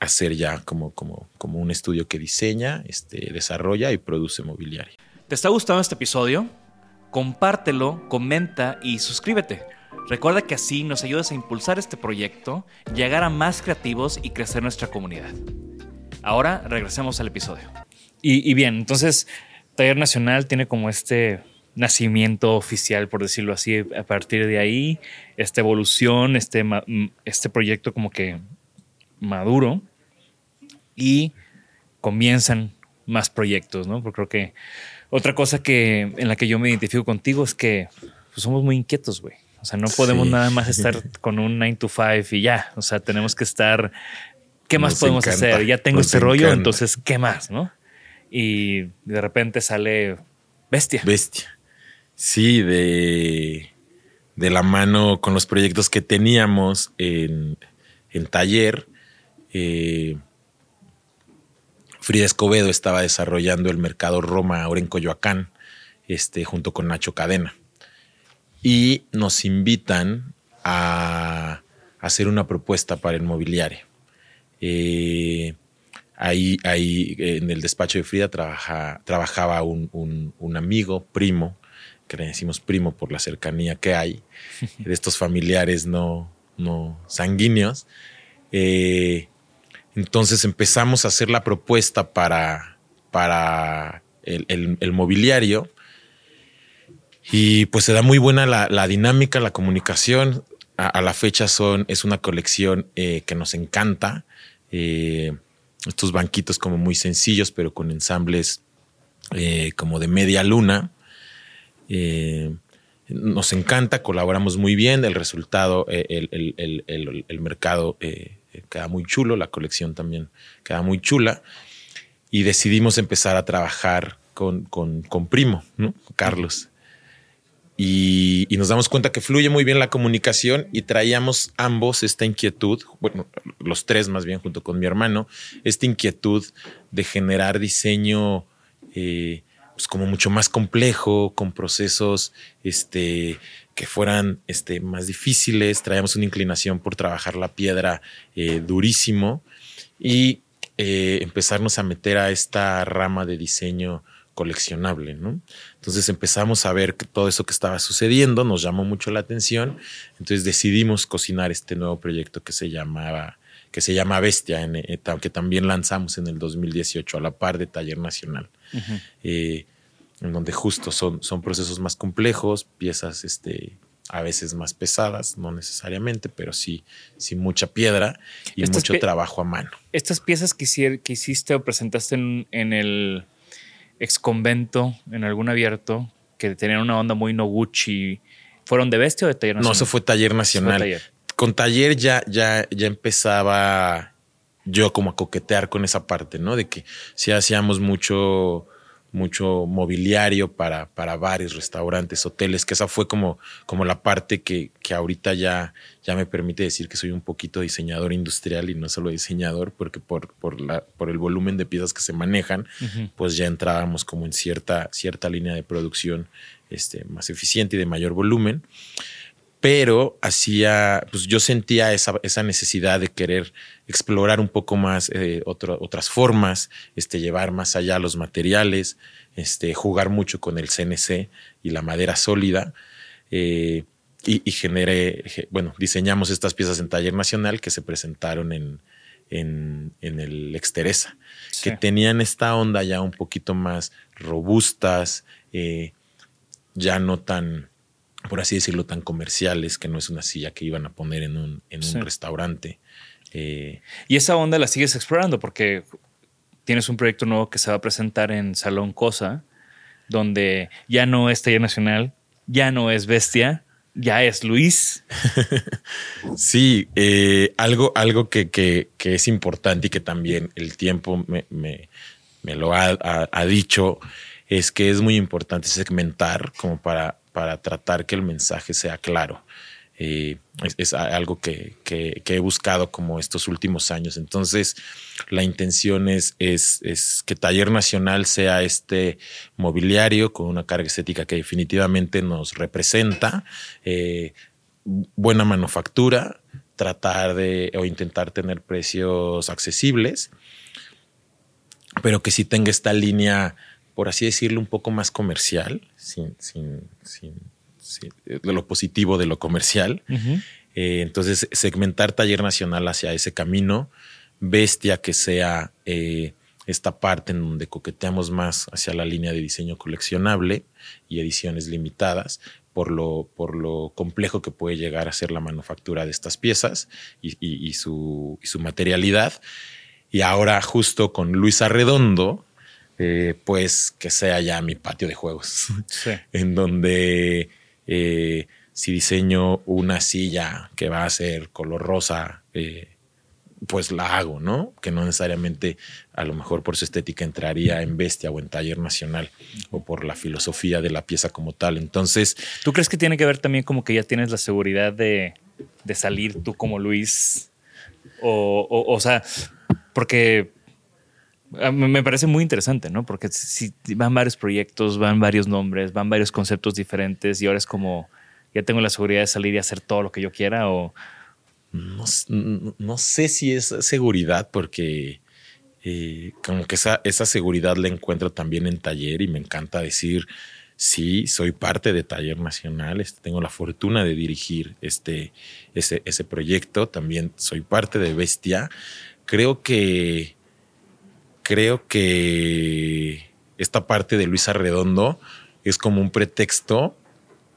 hacer ya como, como, como un estudio que diseña, este, desarrolla y produce mobiliario. ¿Te está gustando este episodio? Compártelo, comenta y suscríbete. Recuerda que así nos ayudas a impulsar este proyecto, llegar a más creativos y crecer nuestra comunidad. Ahora regresemos al episodio. Y, bien, entonces Taller Nacional tiene como este nacimiento oficial, por decirlo así, a partir de ahí, esta evolución, este, este proyecto como que maduro y comienzan más proyectos, ¿no? Porque creo que otra cosa que en la que yo me identifico contigo es que pues, somos muy inquietos, güey. O sea, no podemos nada más estar con un 9 to 5 y ya. O sea, tenemos que estar. ¿Qué más podemos hacer? Ya tengo este rollo, entonces, ¿qué más? ¿No? Y de repente sale Bestia. Bestia. Sí, de, de la mano con los proyectos que teníamos en, taller. Eh, Frida Escobedo estaba desarrollando el mercado Roma ahora en Coyoacán, este, junto con Nacho Cadena. Y nos invitan a, hacer una propuesta para el mobiliario. Eh, ahí, ahí en el despacho de Frida trabaja, trabajaba un, un, amigo, primo, que le decimos primo por la cercanía que hay, de estos familiares no, no sanguíneos. Eh, entonces empezamos a hacer la propuesta para, para el, mobiliario y pues se da muy buena la, dinámica, la comunicación. A, la fecha son, es una colección eh, que nos encanta. Eh, estos banquitos como muy sencillos, pero con ensambles como de media luna. Eh, nos encanta, colaboramos muy bien, el resultado, eh, el, mercado eh, queda muy chulo, la colección también queda muy chula y decidimos empezar a trabajar con, Primo, Carlos. Y, nos damos cuenta que fluye muy bien la comunicación y traíamos ambos esta inquietud, bueno, los tres más bien junto con mi hermano, esta inquietud de generar diseño pues, como mucho más complejo, con procesos este, que fueran este, más difíciles. Traíamos una inclinación por trabajar la piedra eh, durísimo y eh, empezarnos a meter a esta rama de diseño coleccionable, ¿no? Entonces empezamos a ver que todo eso que estaba sucediendo nos llamó mucho la atención, entonces decidimos cocinar este nuevo proyecto que se llamaba que se llama Bestia, en, eh, que también lanzamos en el 2018 a la par de Taller Nacional. Eh, en donde justo son, son procesos más complejos, piezas este, a veces más pesadas, no necesariamente, pero sí, sí mucha piedra y mucho trabajo a mano. Estas piezas que, que hiciste o presentaste en, en, el ex convento, en algún abierto, que tenían una onda muy Noguchi, ¿fueron de Bestia o de Taller Nacional? No, eso fue Taller Nacional. Con Taller ya, ya, ya empezaba yo como a coquetear con esa parte, ¿no? De que si hacíamos mucho, mucho mobiliario para, para bares, restaurantes, hoteles, que esa fue como, como la parte que, que ahorita ya, ya me permite decir que soy un poquito diseñador industrial y no solo diseñador, porque por, por, la, por el volumen de piezas que se manejan, pues ya entrábamos como en cierta, cierta línea de producción este, más eficiente y de mayor volumen pero hacía, pues yo sentía esa, esa, necesidad de querer explorar un poco más eh, otras formas, este, llevar más allá los materiales, este, jugar mucho con el CNC y la madera sólida. Eh, y, generé, bueno, diseñamos estas piezas en Taller Nacional que se presentaron en, en, el Exteresa, que tenían esta onda ya un poquito más robustas, eh, ya no tan por así decirlo, tan comerciales, que no es una silla que iban a poner en un, en un restaurante. Eh, y esa onda la sigues explorando porque tienes un proyecto nuevo que se va a presentar en Salón Cosa, donde ya no es taller nacional, ya no es bestia, ya es Luis. sí, eh, algo, algo que, que, es importante y que también el tiempo me, me, lo ha, dicho es que es muy importante segmentar como para, para tratar que el mensaje sea claro. Eh, es, algo que, he buscado como estos últimos años. Entonces, la intención es, que Taller Nacional sea este mobiliario con una carga estética que definitivamente nos representa, eh, buena manufactura, tratar de o intentar tener precios accesibles, pero que sí tenga esta línea, por así decirlo, un poco más comercial, sin, sin, sin de lo positivo de lo comercial. Eh, entonces, segmentar Taller Nacional hacia ese camino, Bestia que sea eh, esta parte en donde coqueteamos más hacia la línea de diseño coleccionable y ediciones limitadas, por lo, por lo complejo que puede llegar a ser la manufactura de estas piezas y, su, materialidad. Y ahora justo con Luis Arredondo, eh, pues que sea ya mi patio de juegos, en donde eh, si diseño una silla que va a ser color rosa, eh, pues la hago, ¿no? Que no necesariamente a lo mejor por su estética entraría en Bestia o en Taller Nacional o por la filosofía de la pieza como tal. Entonces... ¿Tú crees que tiene que ver también como que ya tienes la seguridad de, salir tú como Luis? O, o, sea, porque me parece muy interesante, ¿no? Porque si van varios proyectos, van varios nombres, van varios conceptos diferentes y ahora es como, ya tengo la seguridad de salir y hacer todo lo que yo quiera o... No, sé si es seguridad porque eh, como que esa, esa seguridad la encuentro también en taller y me encanta decir, sí, soy parte de Taller Nacional, este, tengo la fortuna de dirigir este, ese, ese proyecto, también soy parte de Bestia. Creo que creo que esta parte de Luisa Redondo es como un pretexto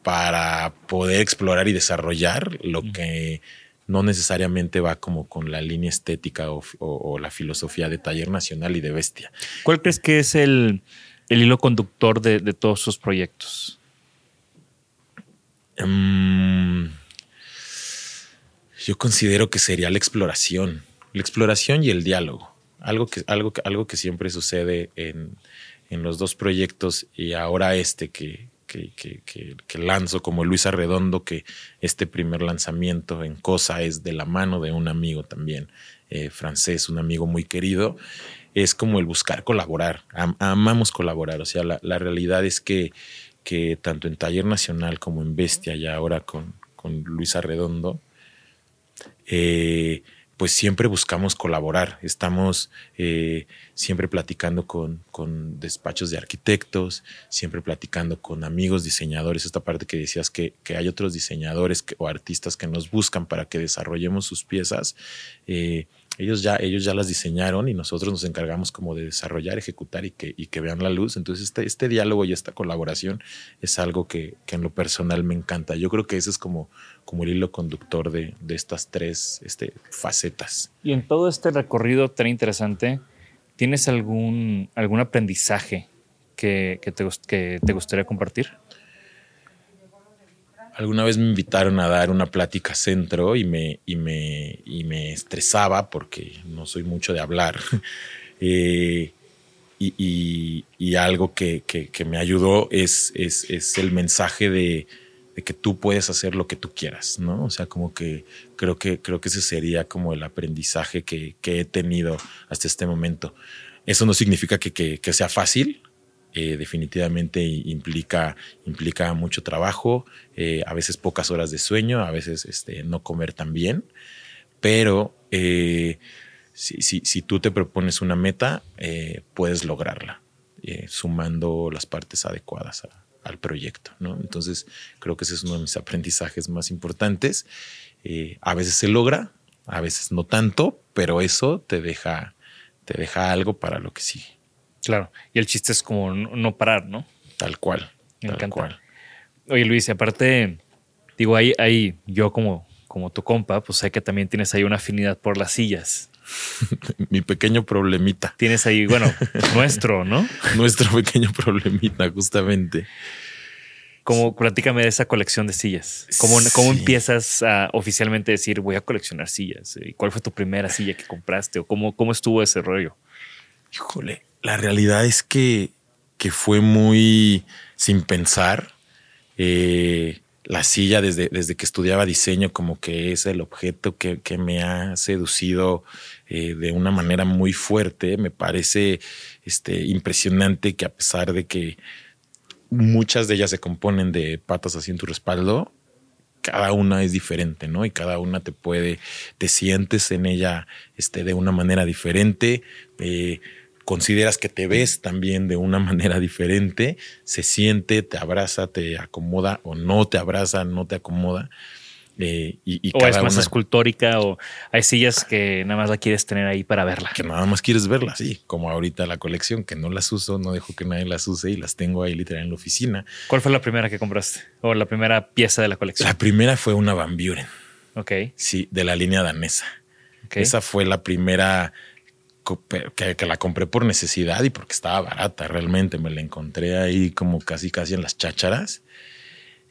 para poder explorar y desarrollar lo que no necesariamente va como con la línea estética o, la filosofía de Taller Nacional y de Bestia. ¿Cuál crees que es el, hilo conductor de, todos esos proyectos? Mm, yo considero que sería la exploración, la exploración y el diálogo algo que, algo, algo que siempre sucede en, los dos proyectos y ahora este que, que, lanzo como Luis Arredondo, que este primer lanzamiento en Cosa es de la mano de un amigo también eh, francés, un amigo muy querido, es como el buscar colaborar. amamos colaborar. O sea, la, realidad es que, que, tanto en Taller Nacional como en Bestia y ahora con, con Luis Arredondo, eh, pues siempre buscamos colaborar. Estamos eh, siempre platicando con, con, despachos de arquitectos, siempre platicando con amigos diseñadores. Esta parte que decías que, que hay otros diseñadores o artistas que nos buscan para que desarrollemos sus piezas. Eh, ellos ya, ellos ya las diseñaron y nosotros nos encargamos como de desarrollar, ejecutar y que, y que vean la luz. Entonces este, este diálogo y esta colaboración es algo que, que, en lo personal me encanta. Yo creo que ese es como, como el hilo conductor de, de estas tres este, facetas. Y en todo este recorrido tan interesante, ¿tienes algún, algún aprendizaje que, que, te, que te gustaría compartir? Alguna vez me invitaron a dar una plática centro y me, y me, y me estresaba porque no soy mucho de hablar. Eh, y, algo que, que, me ayudó es, es, es el mensaje de, de, que tú puedes hacer lo que tú quieras, ¿no? O sea, como que creo que, creo que ese sería como el aprendizaje que, que he tenido hasta este momento. Eso no significa que, que sea fácil, eh, definitivamente implica, implica mucho trabajo, eh, a veces pocas horas de sueño, a veces este, no comer tan bien, pero eh, si, si, tú te propones una meta, puedes lograrla, sumando las partes adecuadas al proyecto. ¿no? Entonces, creo que ese es uno de mis aprendizajes más importantes. a veces se logra, a veces no tanto, pero eso te deja, te deja algo para lo que sigue. Claro. Y el chiste es como no parar, ¿no? Tal cual. Me encanta. Oye, Luis, aparte, digo, ahí, ahí yo como, como tu compa, pues sé que también tienes ahí una afinidad por las sillas. Mi pequeño problemita. Tienes ahí, bueno, nuestro, ¿no? Nuestro pequeño problemita, justamente. Como platícame de esa colección de sillas. ¿Cómo, cómo empiezas a oficialmente decir voy a coleccionar sillas? ¿Y cuál fue tu primera silla que compraste? ¿O cómo, cómo estuvo ese rollo? Híjole, la realidad es que, que fue muy sin pensar. Eh, la silla desde, desde que estudiaba diseño como que es el objeto que, que me ha seducido eh, de una manera muy fuerte. Me parece este, impresionante que a pesar de que muchas de ellas se componen de patas así en tu respaldo, cada una es diferente, ¿no? Y cada una te puede, te sientes en ella este, de una manera diferente, eh, consideras que te ves también de una manera diferente, se siente, te abraza, te acomoda o no te abraza, no te acomoda. eh, y, y ¿O es más una escultórica? ¿O hay sillas que nada más la quieres tener ahí para verla? que nada más quieres verlas, sí, como ahorita la colección, que no las uso, no dejo que nadie las use y las tengo ahí literal en la oficina. ¿Cuál fue la primera que compraste? ¿O la primera pieza de la colección? La primera fue una Van Buren, Ok. sí, de la línea danesa. ok. Esa fue la primera que, que la compré por necesidad y porque estaba barata realmente. Me la encontré ahí como casi casi en las chácharas.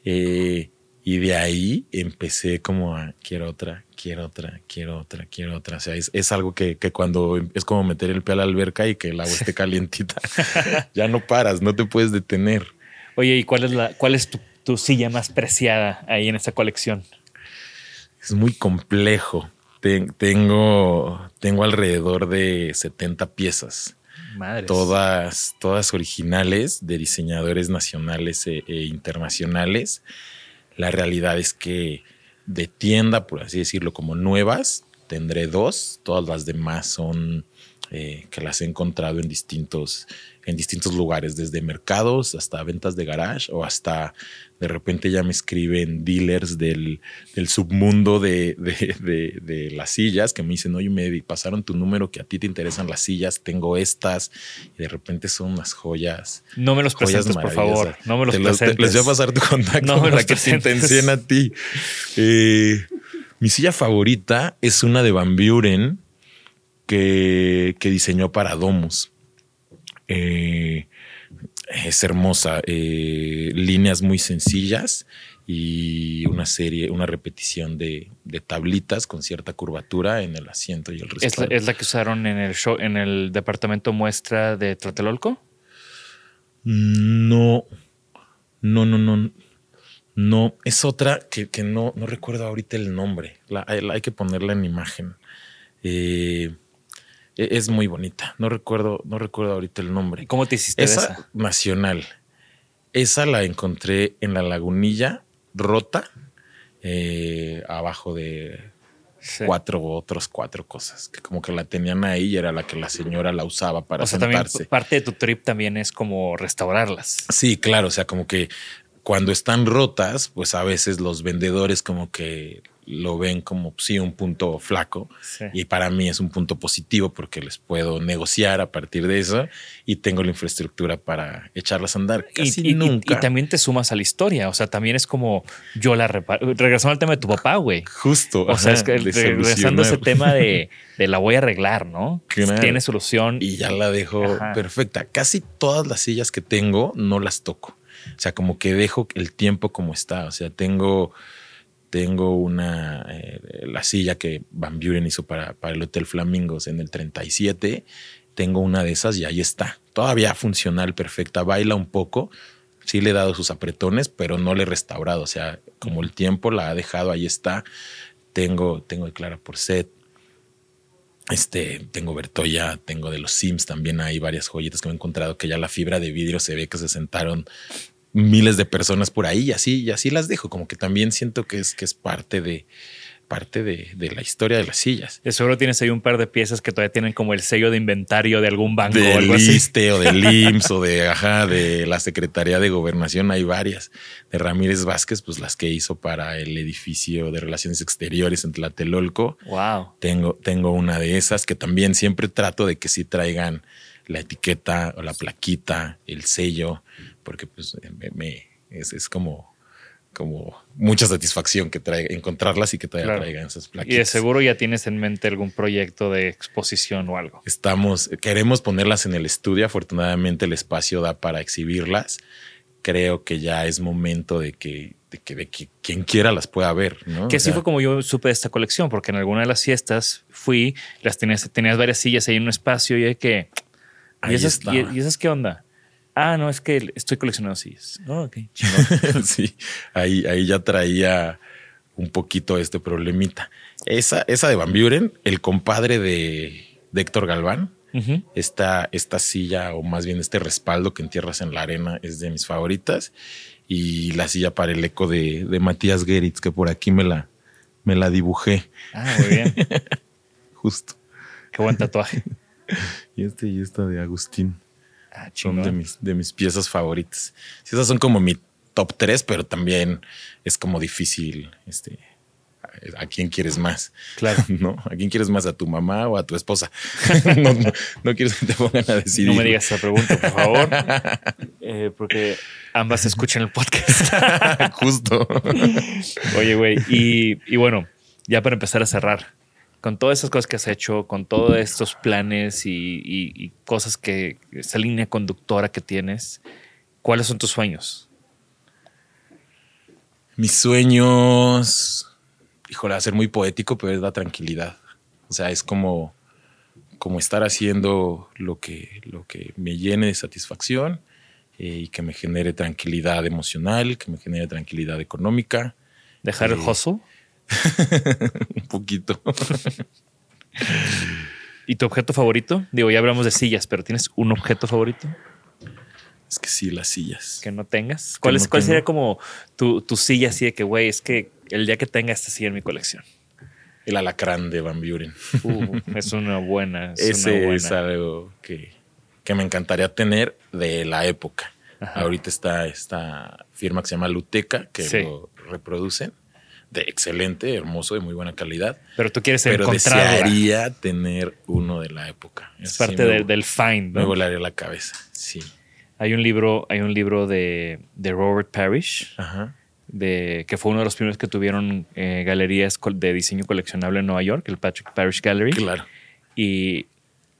Eh, y de ahí empecé como a quiero otra, quiero otra, quiero otra, quiero otra. O sea, es, es algo que, que cuando es como meter el pie a la alberca y que el agua esté calientita, ya no paras, no te puedes detener. Oye, ¿y cuál es, la, cuál es tu, tu silla más preciada ahí en esta colección? Es muy complejo. Ten- tengo, tengo alrededor de 70 piezas. Madre. todas, todas originales de diseñadores nacionales e, e internacionales. La realidad es que de tienda, por así decirlo, como nuevas, tendré dos. Todas las demás son eh, que las he encontrado en distintos, en distintos lugares, desde mercados hasta ventas de garage o hasta de repente ya me escriben dealers del, del submundo de, de- de- de las sillas que me dicen, oye, me pasaron tu número que a ti te interesan las sillas, tengo estas y de repente son unas joyas. No me los joyas presentes, por favor. No me los Te los- te- les voy a pasar tu contacto No me para que te presentes. intencien a ti. Eh, mi silla favorita es una de Van Buren que, que diseñó para Domus. Eh, es hermosa, eh, líneas muy sencillas y una serie, una repetición de, de tablitas con cierta curvatura en el asiento y el ¿Es la, respaldo. es la que usaron en el show, en el departamento muestra de Tlatelolco? No, no, no, no. No, es otra que, que no, no recuerdo ahorita el nombre. La, hay, la- hay que ponerla en imagen. Eh, es muy bonita. No recuerdo, no recuerdo ahorita el nombre. ¿Cómo te hiciste Esa, esa? nacional. Esa la encontré en la lagunilla rota, eh, abajo de Sí. cuatro otros cuatro cosas que como que la tenían ahí y era la que la señora la usaba para O sea, también parte de tu trip también es como restaurarlas. Sí, claro, o sea, como que cuando están rotas, pues a veces los vendedores como que lo ven como sí un punto flaco Sí. y para mí es un punto positivo porque les puedo negociar a partir de eso y tengo la infraestructura para echarlas a andar. Y, Casi y- y- nunca. y también te sumas a la historia. O sea, también es como yo la reparo. Regresando al tema de tu papá, güey. Justo. O sea, ajá, es que regresando a ese tema de, de la voy a arreglar, ¿no? Claro. Tiene solución. y ya la dejo Ajá. perfecta. Casi todas las sillas que tengo no las toco. O sea, como que dejo el tiempo como está. O sea, tengo, tengo una, eh, la silla que Van Buren hizo para, para el Hotel Flamingos en el 37. Tengo una de esas y ahí está. Todavía funcional, perfecta. Baila un poco. Sí le he dado sus apretones, pero no le he restaurado. O sea, como el tiempo la ha dejado, ahí está. Tengo, tengo de Clara Porcet, este, tengo Bertoya, tengo de los Sims también hay varias joyitas que me he encontrado que ya la fibra de vidrio se ve que se sentaron miles de personas por ahí y así, y así las dejo. Como que también siento que es, que es parte de parte de, de la historia de las sillas. De seguro tienes ahí un par de piezas que todavía tienen como el sello de inventario de algún banco o Del algo así. O del IMSS o de, ajá, de la Secretaría de Gobernación hay varias. De Ramírez Vázquez, pues las que hizo para el edificio de Relaciones Exteriores en Tlatelolco. Wow. Tengo, tengo una de esas que también siempre trato de que sí traigan la etiqueta o la plaquita, el sello, porque pues me, me- es, es como, como mucha satisfacción que traiga, encontrarlas y que todavía Claro. traigan esas Y plaquitas. de seguro ya tienes en mente algún proyecto de exposición o algo. Estamos, queremos ponerlas en el estudio. Afortunadamente el espacio da para exhibirlas. Creo que ya es momento de que, de que, de que quien quiera las pueda ver, ¿no? Que O así sea, fue como yo supe de esta colección, porque en alguna de las fiestas fui, las tenías, tenías varias sillas ahí en un espacio y de que. ¿Y esas, y, y esas qué onda? Ah, no, es que estoy coleccionando sillas. Oh, ok, chingón. sí, ahí, ahí ya traía un poquito este problemita. Esa, esa de Van Buren, el compadre de, de Héctor Galván, esta, esta silla o más bien este respaldo que entierras en la arena es de mis favoritas. Y la silla para el eco de, de Matías Geritz, que por aquí me la, me la dibujé Ah, muy bien. justo. Qué buen tatuaje. Y este y esta de Agustín Ah, son de mis, de mis piezas favoritas. Sí, esas son como mi top 3, pero también es como difícil este, a, a quién quieres más. Claro. ¿No? ¿A quién quieres más? ¿A tu mamá o a tu esposa? no, no- no quieres que te pongan a decidir. No me digas esa pregunta, por favor. Eh, porque ambas escuchan el podcast. Justo. Oye, güey, y, y bueno, ya para empezar a cerrar, con todas esas cosas que has hecho, con todos estos planes y, y- y cosas que, esa línea conductora que tienes, ¿cuáles son tus sueños? Mis sueños, híjole, va a ser muy poético, pero es la tranquilidad. O sea, es como, como estar haciendo lo que, lo que me llene de satisfacción eh, y que me genere tranquilidad emocional, que me genere tranquilidad económica, ¿Dejar el Sí. hustle? un poquito. ¿Y tu objeto favorito? Digo, ya hablamos de sillas, pero ¿tienes un objeto favorito es que sí, las sillas. que no tengas? ¿Cuál, es, no cuál tengo. sería como tu, tu silla así de que, güey, es que el día que tenga esta silla en mi colección? El alacrán de Van Buren. Uh, es una buena. Es una Ese buena. es algo que, que me encantaría tener de la época. Ajá. Ahorita está esta firma que se llama Luteca, que Sí. lo reproducen. De excelente, hermoso, de muy buena calidad. Pero tú quieres Pero desearía tener uno de la época. Es parte me- del- del find. Me ¿no? volaría la cabeza. Sí. Hay un libro, hay un libro de, de Robert Parrish, Ajá. de, que fue uno de los primeros que tuvieron eh, galerías de diseño coleccionable en Nueva York, el Patrick Parrish Gallery. Claro. Y,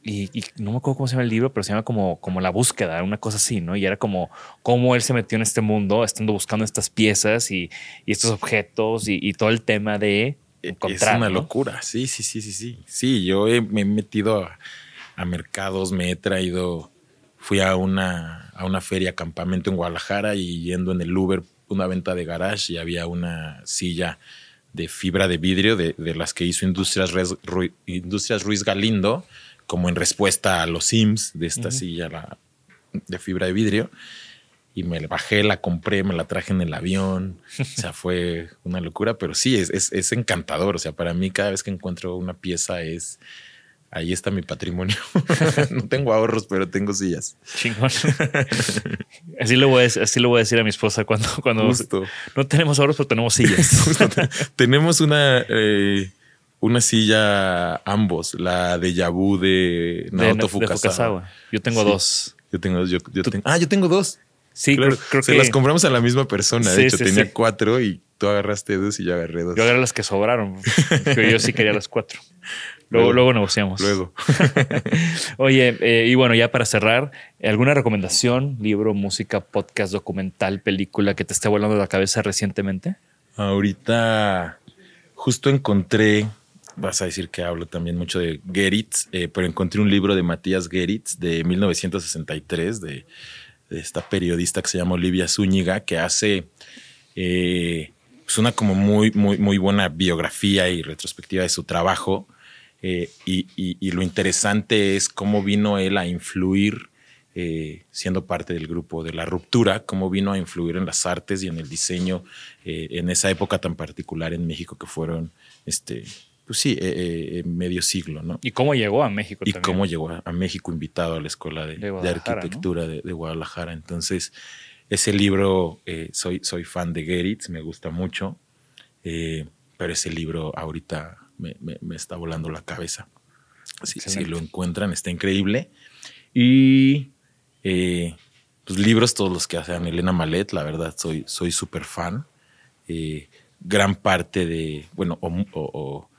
y- y no me acuerdo cómo se llama el libro, pero se llama como, como La búsqueda, una cosa así, ¿no? Y era como cómo él se metió en este mundo, estando buscando estas piezas y, y estos objetos y, y todo el tema de encontrar. es una ¿no? locura. Sí, sí, sí, sí, sí. Sí, yo he- me he metido a, a mercados, me he traído, fui a una, a una feria, campamento en Guadalajara y yendo en el Uber, una venta de garage y había una silla de fibra de vidrio de, de las que hizo Industrias, Res- Ru- Industrias Ruiz Galindo, como en respuesta a los Sims de esta silla la- de fibra de vidrio. Y me la bajé, la compré, me la traje en el avión. O sea, fue una locura, pero sí, es, es, es encantador. O sea, para mí cada vez que encuentro una pieza es, ahí está mi patrimonio. no tengo ahorros, pero tengo sillas. Chingón. así, lo voy a, así lo voy a decir a mi esposa cuando, cuando Justo. no tenemos ahorros, pero tenemos sillas. Justo Tenemos una, eh, una silla ambos, la de Yabu de Naoto de Fukasawa. Fukasawa. Yo tengo Sí. dos. Yo tengo, yo, yo tengo, ah, yo tengo dos. Sí, Claro, creo, creo se que las compramos a la misma persona. Sí, de hecho, sí, tenía cuatro y tú agarraste dos y yo agarré dos. yo agarré las que sobraron. yo sí quería las cuatro. Luego, Luego- luego negociamos. Luego. Oye, eh, y bueno, ya para cerrar, ¿alguna recomendación? Libro, música, podcast, documental, película que te esté volando la cabeza recientemente? Ahorita justo encontré, vas a decir que hablo también mucho de Geritz, eh, pero encontré un libro de Matías Geritz de 1963, de, esta periodista que se llama Olivia Zúñiga, que hace eh, pues una como muy, muy, muy buena biografía y retrospectiva de su trabajo. Eh, y, lo interesante es cómo vino él a influir, eh, siendo parte del grupo de la ruptura, cómo vino a influir en las artes y en el diseño en esa época tan particular en México que fueron, este, pues sí, eh, eh, medio siglo, ¿no? ¿Y cómo llegó a México y también? cómo llegó a, a México invitado a la Escuela de, De de Guadalajara, Arquitectura de, de Guadalajara. Entonces, ese libro, eh, soy, soy fan de Geritz, me gusta mucho, eh, pero ese libro ahorita me, me- me está volando la cabeza. Si, si lo encuentran, está increíble. Y eh, pues libros, todos los que hacen Elena Malet, la verdad, soy soy súper fan. eh, gran parte de, bueno, o,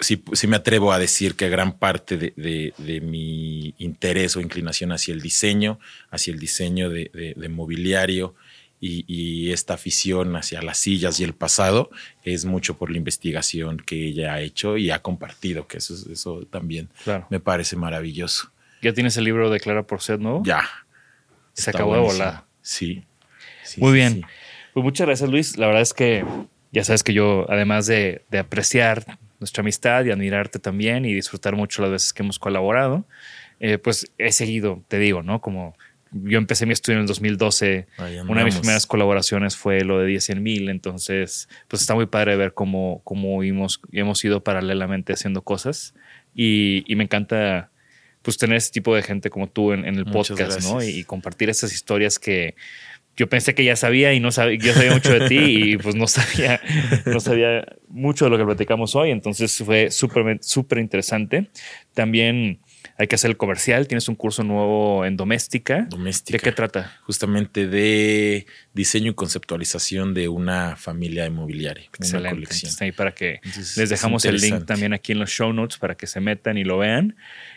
si, me atrevo a decir que gran parte de, mi interés o inclinación hacia el diseño, hacia el diseño de, mobiliario y, esta afición hacia las sillas y el pasado es mucho por la investigación que ella ha hecho y ha compartido, que eso, eso también me parece maravilloso. ¿Ya tienes el libro de Clara Porcet nuevo? Ya. Se acabó de volar. Sí. Muy bien. Pues muchas gracias, Luis. La verdad es que ya sabes que yo, además de, de apreciar nuestra amistad y admirarte también y disfrutar mucho las veces que hemos colaborado, eh, pues he seguido, te digo, ¿no? Como yo empecé mi estudio en el 2012, una de mis primeras colaboraciones fue lo de 10 mil, entonces pues está muy padre ver cómo, cómo hemos, hemos ido paralelamente haciendo cosas y, y me encanta pues tener ese tipo de gente como tú en, el podcast, ¿no? Y, y, compartir esas historias que yo pensé que ya sabía y no sabía, yo sabía mucho de ti y pues no sabía, no sabía mucho de lo que platicamos hoy. Entonces fue súper, súper interesante. También hay que hacer el comercial. Tienes un curso nuevo en doméstica. Doméstica. ¿De qué trata? Justamente de diseño y conceptualización de una familia inmobiliaria. Excelente. Una colección. ahí para que les dejamos el link también aquí en los show notes para que se metan y lo vean.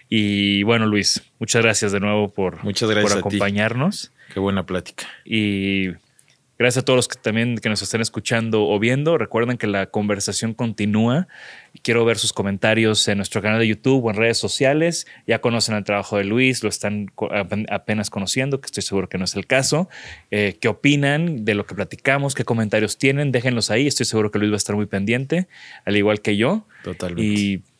Y bueno, Luis, muchas gracias de nuevo por, muchas gracias por acompañarnos. Qué buena plática. Y gracias a todos los que también que nos estén escuchando o viendo. Recuerden que la conversación continúa. Quiero ver sus comentarios en nuestro canal de YouTube o en redes sociales. Ya conocen el trabajo de Luis, lo están apenas conociendo, que estoy seguro que no es el caso. Eh, ¿Qué opinan de lo que platicamos? ¿Qué comentarios tienen? Déjenlos ahí. Estoy seguro que Luis va a estar muy pendiente, al igual que yo. Totalmente. Y